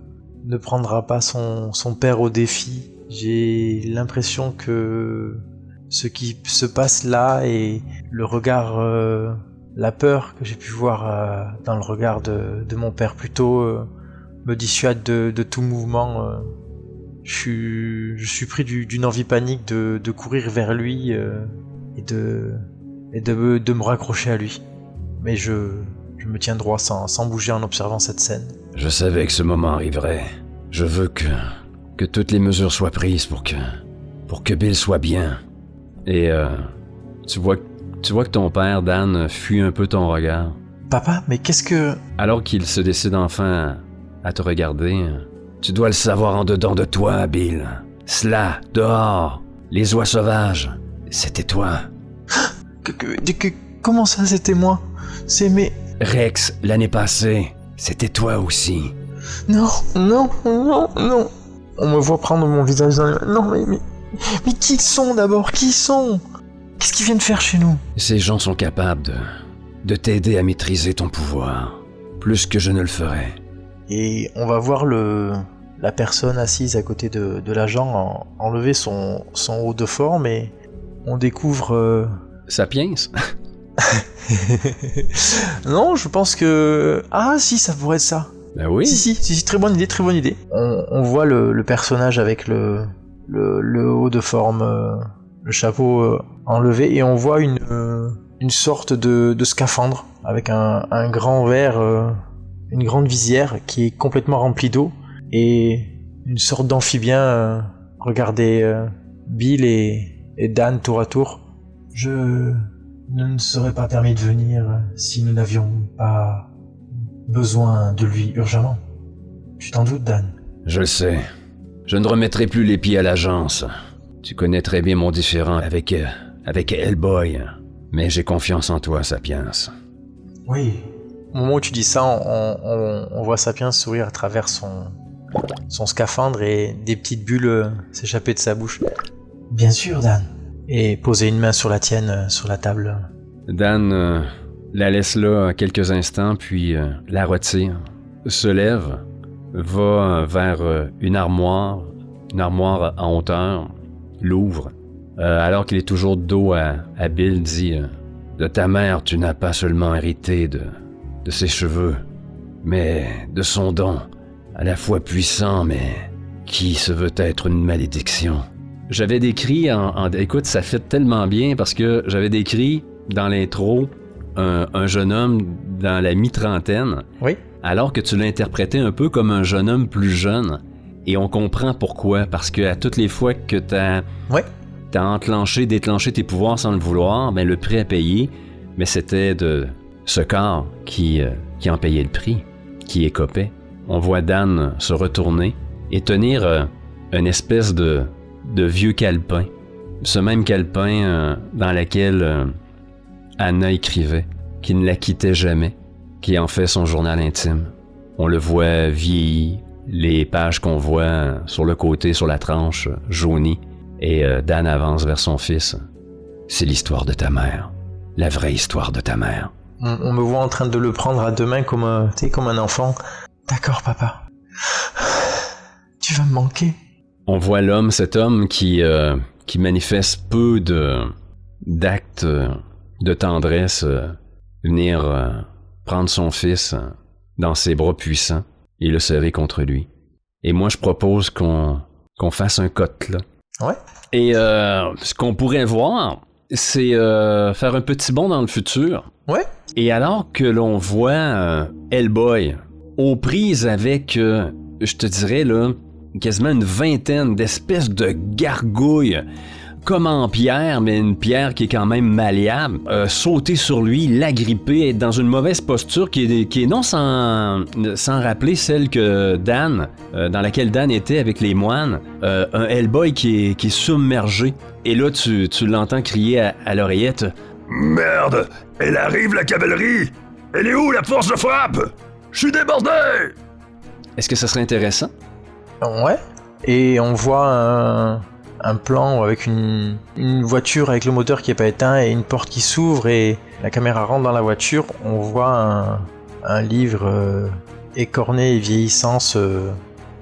ne prendra pas son, son père au défi. J'ai l'impression que ce qui se passe là et le regard, euh, la peur que j'ai pu voir euh, dans le regard de, mon père plutôt euh, me dissuade de, tout mouvement. euh. Je suis, pris du- d'une envie panique de, courir vers lui et de, me- raccrocher à lui. Mais je, me tiens droit sans, bouger en observant cette scène. Je savais que ce moment arriverait. Je veux que, que toutes les mesures soient prises pour que, pour que Bill soit bien. Et tu vois, tu vois que ton père, Dan, fuit un peu ton regard. Papa, mais qu'est-ce que... Alors qu'il se décide enfin à te regarder, tu dois le savoir en dedans de toi, Bill. Cela, dehors, les oies sauvages, c'était toi. que, que- que- comment ça c'était moi? C'est mais... Rex, l'année passée, c'était toi aussi. Non, non, non, non. On me voit prendre mon visage dans les mains. Non, mais, mais, mais qui sont d'abord? Qui sont? Qu'est-ce qu'ils viennent faire chez nous Ces gens sont capables de, de t'aider à maîtriser ton pouvoir, plus que je ne le ferais. Et on va voir le, la personne assise à côté de, de l'agent en- enlever son, son haut de forme et on découvre... euh, Sapiens non, je pense que... Ah si, ça pourrait être ça. Ben oui. Si, si, si, si, très bonne idée, très bonne idée. On, on voit le, le personnage avec le, le, le haut de forme, euh, le chapeau euh, enlevé, et on voit une, euh, une sorte de, de scaphandre avec un, un grand verre, euh, une grande visière qui est complètement remplie d'eau, et une sorte d'amphibien. euh, regardez euh, Bill et, et Dan tour à tour. Je ne me serais pas permis de venir si nous n'avions pas besoin de lui urgemment. Tu t'en doutes, Dan? Je le sais. Je ne remettrai plus les pieds à l'agence. Tu connais très bien mon différend avec, euh, avec Hellboy. Mais j'ai confiance en toi, Sapiens. Oui. Au moment où tu dis ça, on, on- on voit Sapiens sourire à travers son, son scaphandre et des petites bulles euh, s'échapper de sa bouche. Bien sûr, Dan. Et poser une main sur la tienne, euh, sur la table. Dan euh, la laisse là quelques instants, puis la retire, se lève, va vers une armoire, une armoire en hauteur, l'ouvre, euh, alors qu'il est toujours dos à, à Bill, dit euh, De ta mère, tu n'as pas seulement hérité de, de ses cheveux, mais de son don, à la fois puissant, mais qui se veut être une malédiction. J'avais décrit en, en- Écoute, ça fait tellement bien parce que j'avais décrit dans l'intro un, un jeune homme dans la mi-trentaine, Oui. alors que tu l'interprétais un peu comme un jeune homme plus jeune. Et on comprend pourquoi, parce que à toutes les fois que ta, Ouais. t'as enclenché, déclenché tes pouvoirs sans le vouloir, ben le prix à payer, mais c'était de ce corps qui, euh, qui en payait le prix, qui écopait. On voit Dan se retourner et tenir euh, une espèce de, de vieux calepin. Ce même calepin euh, dans lequel Anna écrivait, qui ne la quittait jamais, qui en fait son journal intime. On le voit vieillir, les pages qu'on voit sur le côté, sur la tranche, jaunies, et euh, Dan avance vers son fils. C'est l'histoire de ta mère, la vraie histoire de ta mère. On, on me voit en train de le prendre à deux mains comme un, comme un enfant. D'accord, papa. Tu vas me manquer. On voit l'homme, cet homme qui, euh, qui manifeste peu de d'actes de tendresse, euh, venir euh, prendre son fils dans ses bras puissants et le serrer contre lui. Et moi, je propose qu'on qu'on fasse un cote là. Ouais. Et euh, ce qu'on pourrait voir, c'est euh, faire un petit bond dans le futur. Ouais. Et alors que l'on voit euh, Hellboy aux prises avec, je te dirais, là, quasiment une vingtaine d'espèces de gargouilles, comme en pierre, mais une pierre qui est quand même malléable, euh, sauter sur lui, l'agripper, être dans une mauvaise posture qui est, qui est non sans, sans rappeler celle que Dan, euh, dans laquelle Dan était avec les moines, euh, un Hellboy qui est, qui est submergé. Et là, tu, tu l'entends crier à, à l'oreillette Merde Elle arrive, la cavalerie Elle est où, la force de frappe? Je suis débordé Est-ce que ça serait intéressant? Ouais. Et on voit un, un plan avec une, voiture avec le moteur qui est pas éteint et une porte qui s'ouvre et la caméra rentre dans la voiture. On voit un, livre euh, écorné et vieillissant se,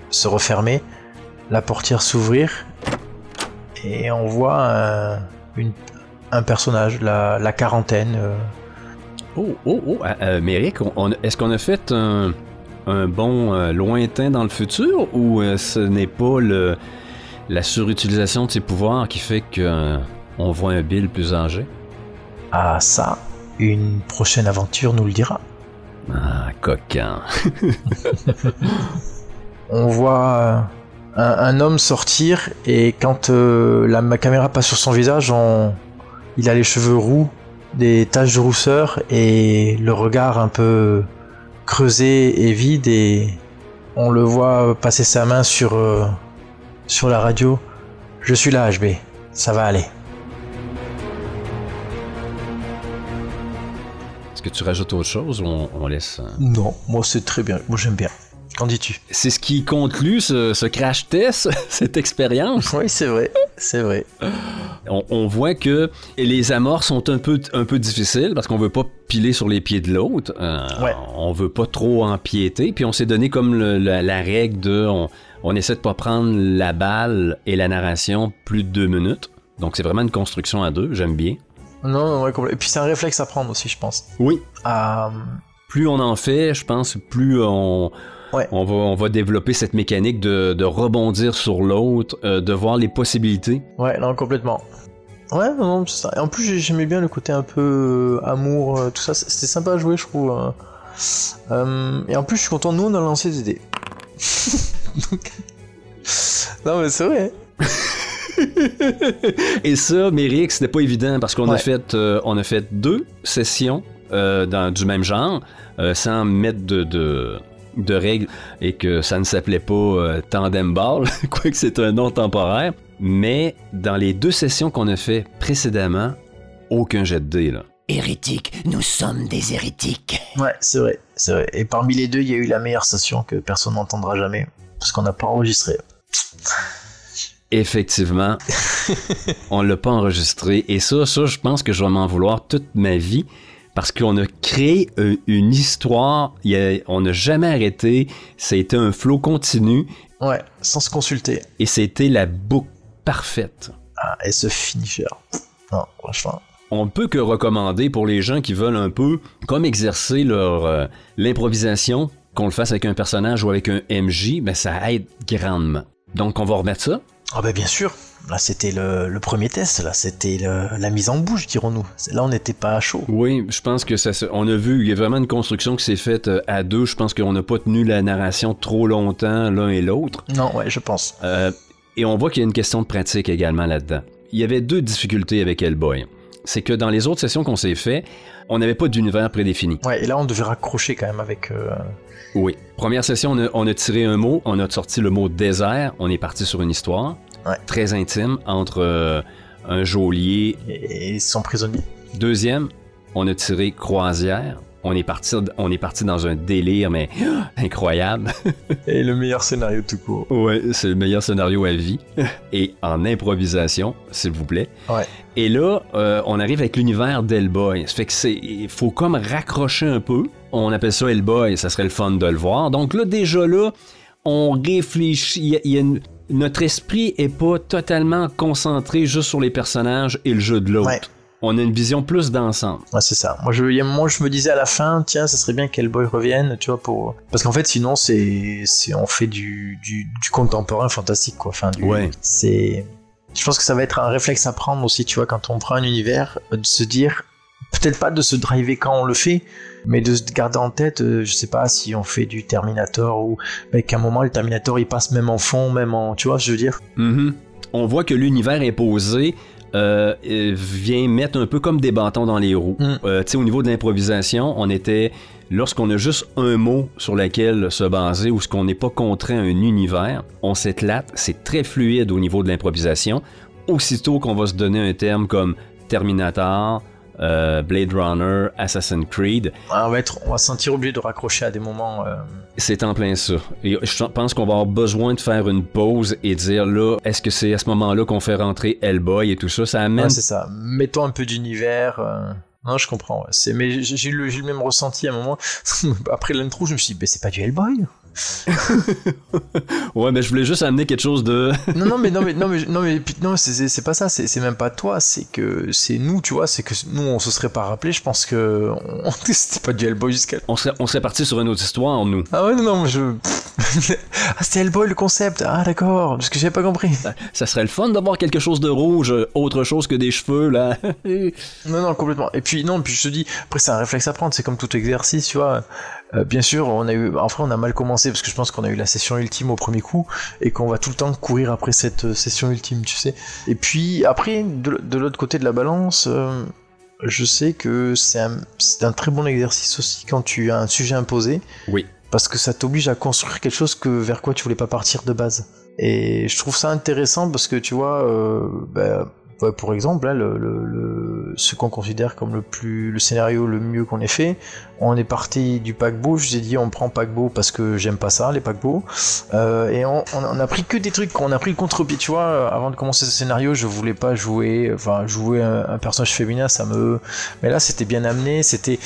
se refermer, la portière s'ouvrir et on voit un, un personnage, la, quarantaine. euh, Oh, oh, oh, euh, euh, Méric, est-ce qu'on a fait un, un euh, lointain dans le futur ou ce n'est pas le, la surutilisation de ses pouvoirs qui fait qu'on voit un Bill plus âgé? Ah ça, une prochaine aventure nous le dira. Ah, coquin. On voit euh, un, un homme sortir et quand euh, la ma caméra passe sur son visage, on- il a les cheveux roux, des taches de rousseur et le regard un peu creusé et vide et on le voit passer sa main sur, euh, sur la radio. Je suis là HB, ça va aller. Est-ce que tu rajoutes autre chose ou on, on laisse... euh? Non, moi c'est très bien, moi j'aime bien. Qu'en dis-tu? C'est ce qui conclut ce, ce crash test, cette expérience. Oui c'est vrai, c'est vrai. On, on voit que les amorces sont un peu, un peu difficiles parce qu'on veut pas piler sur les pieds de l'autre. Euh, Ouais. On veut pas trop empiéter. Puis on s'est donné comme le- la, la règle de on, on essaie de pas prendre la balle et la narration plus de deux minutes. Donc c'est vraiment une construction à deux. J'aime bien. Non, non, ouais, Et puis c'est un réflexe à prendre aussi, je pense. Oui. Ah, Plus on en fait, je pense, plus on, Ouais. on, va, on va développer cette mécanique de, de rebondir sur l'autre, euh, de voir les possibilités. Ouais, non, complètement. Ouais, non, non, c'est ça. Et en plus, j'ai- j'aimais bien le côté un peu euh, amour, euh, tout ça. C'était sympa à jouer, je trouve. euh. Euh, et en plus, je suis content, nous, on a lancé des dés. Donc- non, mais c'est vrai. hein. Et ça, Méric, c'était pas évident parce qu'on a Ouais. fait euh, on a fait deux sessions euh, dans, du même genre euh, sans mettre de, de, de règles et que ça ne s'appelait pas euh, Tandem Ball, quoique c'est un nom temporaire. Mais dans les deux sessions qu'on a fait précédemment, aucun jet de dés, là. Hérétiques, nous sommes des hérétiques. Ouais, c'est vrai, c'est vrai. Et parmi les deux, il y a eu la meilleure session que personne n'entendra jamais. Parce qu'on n'a pas enregistré. Effectivement, on l'a pas enregistré. Et ça, ça, je pense que je vais m'en vouloir toute ma vie parce qu'on a créé euh, une histoire. A- on n'a jamais arrêté. Ça a été un flot continu Ouais, sans se consulter. et c'était la boucle parfaite. Ah, et ce finisher. Non, franchement. On ne peut que recommander pour les gens qui veulent un peu comme exercer leur euh, l'improvisation, qu'on le fasse avec un personnage ou avec un MJ, ben ça aide grandement. Donc on va remettre ça. Ah bah bien sûr. Là, c'était le, le premier test. Là, c'était la mise en bouche, dirons-nous. Là, on n'était pas à chaud. Oui, je pense que ça. On a vu, il y a vraiment une construction qui s'est faite euh, à deux. Je pense qu'on n'a pas tenu la narration trop longtemps l'un et l'autre. Non, ouais, je pense. Euh, et on voit qu'il y a une question de pratique également là-dedans. il y avait deux difficultés avec Hellboy. C'est que dans les autres sessions qu'on s'est fait, on n'avait pas d'univers prédéfini. Ouais, et là on devait raccrocher quand même avec. euh, Oui. Première session, on a, on a tiré un mot, on a sorti le mot désert, on est parti sur une histoire Ouais. très intime entre euh, un geôlier. et, et son prisonnier. Deuxième, on a tiré croisière. On est parti, on est parti dans un délire, mais incroyable. Et le meilleur scénario tout court. Ouais, c'est le meilleur scénario à vie. Et en improvisation, s'il vous plaît. Ouais. Et là, euh, on arrive avec l'univers d'Hellboy. Ça fait que c'est. Il faut comme raccrocher un peu. On appelle ça Hellboy, ça serait le fun de le voir. Donc là, déjà là, on réfléchit. il y a- il y a une- notre esprit est pas totalement concentré juste sur les personnages et le jeu de l'autre. Ouais. On a une vision plus d'ensemble. Ouais, c'est ça. Moi je, moment, je me disais à la fin, tiens, ça serait bien qu'Hellboy revienne, tu vois, pour. Parce qu'en fait, sinon, c'est, c'est, on fait du, du, du contemporain fantastique, quoi. Enfin, du, Ouais. C'est. Je pense que ça va être un réflexe à prendre aussi, tu vois, quand on prend un univers, euh, de se dire, peut-être pas de se driver quand on le fait, mais de se garder en tête, euh, je sais pas si on fait du Terminator ou mais qu'à un moment le Terminator il passe même en fond, même en, tu vois, je veux dire. Mhm. On voit que l'univers imposé euh, euh, vient mettre un peu comme des bâtons dans les roues. Mm. Euh, tu sais, au niveau de l'improvisation, on était lorsqu'on a juste un mot sur lequel se baser ou ce qu'on n'est pas contraint à un univers, on s'éclate. C'est très fluide au niveau de l'improvisation. Aussitôt qu'on va se donner un terme comme Terminator, euh, Blade Runner, Assassin's Creed, On va être, on va se sentir obligé de raccrocher à des moments. euh, c'est en plein ça. Et je pense qu'on va avoir besoin de faire une pause et dire là, est-ce que c'est à ce moment-là qu'on fait rentrer Hellboy et tout ça? Ça amène c'est ça. Mettons un peu d'univers. euh, Non, je comprends. ouais. C'est, mais j'ai eu, le, j'ai eu le même ressenti à un moment. Après l'intro, je me suis dit, mais c'est pas du Hellboy. Ouais, mais je voulais juste amener quelque chose de. non, non, mais non, mais non, mais non, mais non, c'est- pas ça. C'est c'est même pas toi. C'est que c'est nous, tu vois. C'est que nous, on se serait pas rappelé. Je pense que on- c'était pas du Hellboy jusqu'à. On serait, on serait parti sur une autre histoire, nous. Ah ouais, non, non, je. ah, c'était Hellboy le concept. Ah d'accord, parce que j'avais pas compris. Ça serait le fun d'avoir quelque chose de rouge, autre chose que des cheveux, là. Non, non, complètement. Et puis, non, puis je te dis, après, c'est un réflexe à prendre, c'est comme tout exercice, tu vois. Euh, bien sûr, on a eu, enfin, on a mal commencé parce que je pense qu'on a eu la session ultime au premier coup et qu'on va tout le temps courir après cette euh, session ultime, tu sais. Et puis, après, de, de l'autre côté de la balance, euh, je sais que c'est un, un très bon exercice aussi quand tu as un sujet imposé. Oui. Parce que ça t'oblige à construire quelque chose que vers quoi tu voulais pas partir de base. Et je trouve ça intéressant parce que tu vois, euh, bah, pour exemple, là, ce qu'on considère comme le plus le scénario le mieux qu'on ait fait, on est parti du paquebot. Je vous ai dit, on prend paquebot parce que j'aime pas ça, les paquebots. Euh, et on, on, a pris que des trucs, on a pris le contre-pied. Tu vois, avant de commencer ce scénario, je voulais pas jouer, enfin, jouer un, personnage féminin, ça me. Mais là, c'était bien amené, c'était.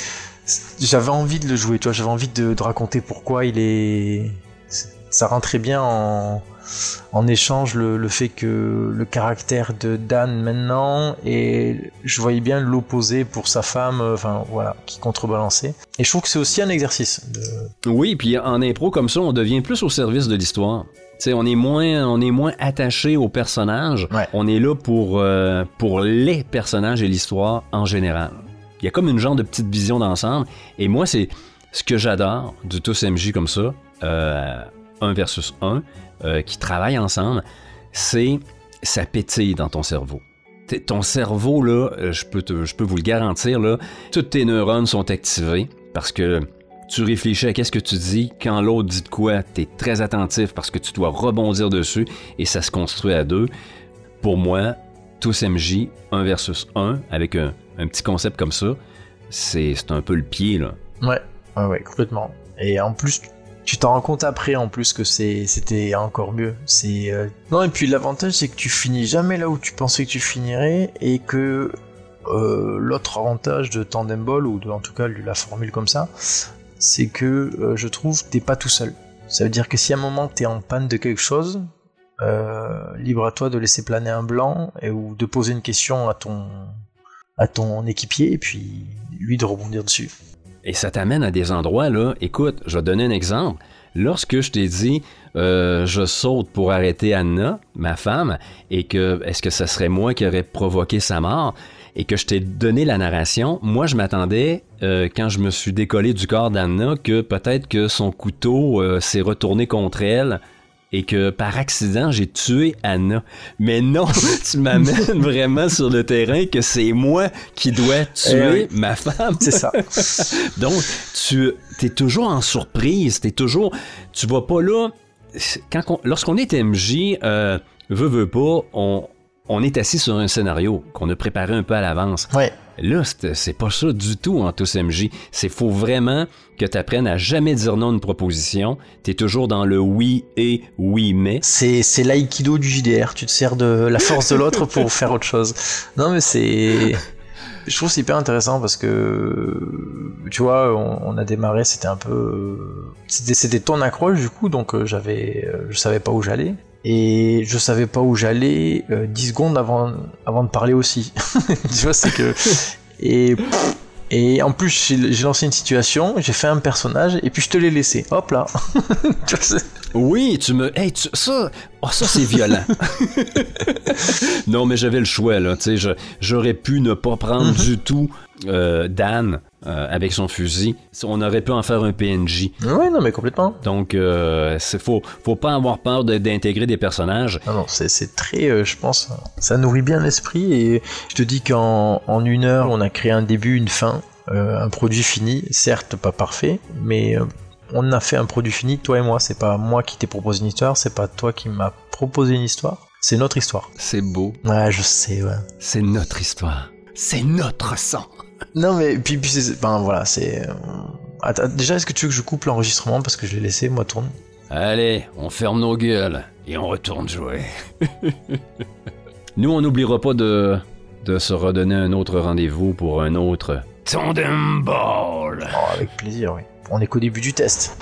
J'avais envie de le jouer, tu j'avais envie de, de raconter pourquoi il est. Ça rentrait bien en, en échange le, le fait que le caractère de Dan maintenant, et je voyais bien l'opposé pour sa femme, euh, enfin voilà, qui contrebalançait. Et je trouve que c'est aussi un exercice. de- Oui, puis en impro comme ça, on devient plus au service de l'histoire. Tu sais, on est moins, on est moins attaché aux personnages. Ouais. On est là pour, euh, pour les personnages et l'histoire en général. Il y a comme une genre de petite vision d'ensemble. Et moi, c'est ce que j'adore du tous MJ comme ça, euh, 1 versus 1, euh, qui travaillent ensemble, c'est ça pétille dans ton cerveau. Ton cerveau, euh, je peux, vous le garantir, là, toutes tes neurones sont activées parce que tu réfléchis à qu'est-ce que tu dis. Quand l'autre dit de quoi, tu es très attentif parce que tu dois rebondir dessus et ça se construit à deux. Pour moi, tous MJ, 1 versus 1, avec un, petit concept comme ça, c'est c'est un peu le pied, là. Ouais, ouais, ouais, complètement. Et en plus, tu t'en rends compte après, en plus, que c'était encore mieux. Euh, non, et puis l'avantage, c'est que tu finis jamais là où tu pensais que tu finirais, et que euh, l'autre avantage de Tandem Ball, ou en tout cas de la formule comme ça, c'est que euh, je trouve t'es pas tout seul. Ça veut dire que si à un moment t'es en panne de quelque chose, libre à toi de laisser planer un blanc et ou de poser une question à à ton équipier et puis lui de rebondir dessus. Et ça t'amène à des endroits, là. Écoute, je vais donner un exemple. Lorsque je t'ai dit, euh, je saute pour arrêter Anna, ma femme, et que est-ce que ça serait moi qui aurais provoqué sa mort, et que je t'ai donné la narration, moi je m'attendais, euh, quand je me suis décollé du corps d'Anna, que peut-être que son couteau euh, s'est retourné contre elle et que par accident, j'ai tué Anna. Mais non, tu m'amènes vraiment sur le terrain que c'est moi qui dois tuer ma femme. C'est ça. Donc, tu es toujours en surprise, t'es toujours... Tu vas pas là... Lorsqu'on est MJ, euh, veut, veut pas, on, on est assis sur un scénario qu'on a préparé un peu à l'avance. Ouais. Là, c'est pas ça du tout en tous MJ. C'est faut vraiment que tu apprennes à jamais dire non à une proposition. Tu es toujours dans le oui et oui mais. C'est, c'est l'aïkido du JDR. Tu te sers de la force de l'autre pour faire autre chose. Non, mais c'est. Je trouve c'est hyper intéressant parce que, tu vois, on, on a démarré, c'était un peu. C'était, c'était ton accroche du coup, donc euh, j'avais. euh, Je savais pas où j'allais. Et je savais pas où j'allais euh, 10 secondes avant, avant de parler aussi. tu vois, c'est que. Et. Et en plus, j'ai lancé une situation, j'ai fait un personnage, et puis je te l'ai laissé. Hop là. Tu vois, c'est- Oui, tu me. Hey, tu- ça, oh, ça c'est violent. non, mais j'avais le choix là. Tu sais, j'aurais pu ne pas prendre du tout euh, Dan euh, avec son fusil. On aurait pu en faire un PNJ. ouais, non, mais complètement. Donc, euh, c'est faut, faut pas avoir peur de- d'intégrer des personnages. Non, non, c'est c'est très, euh, je pense, ça nourrit bien l'esprit et je te dis qu'en en une heure, on a créé un début, une fin, euh, un produit fini, certes pas parfait, mais euh, on a fait un produit fini, toi et moi. C'est pas moi qui t'ai proposé une histoire, c'est pas toi qui m'as proposé une histoire, c'est notre histoire. C'est beau. Ouais, je sais, ouais. C'est notre histoire. C'est notre sang. Non, mais puis, puis c'est, ben voilà, c'est. euh, Attends, déjà, est-ce que tu veux que je coupe l'enregistrement parce que je l'ai laissé, moi, tourner Allez, on ferme nos gueules et on retourne jouer. Nous, on n'oubliera pas de, de se redonner un autre rendez-vous pour un autre Tandem Ball. Oh, avec plaisir, oui. On est qu'au début du test.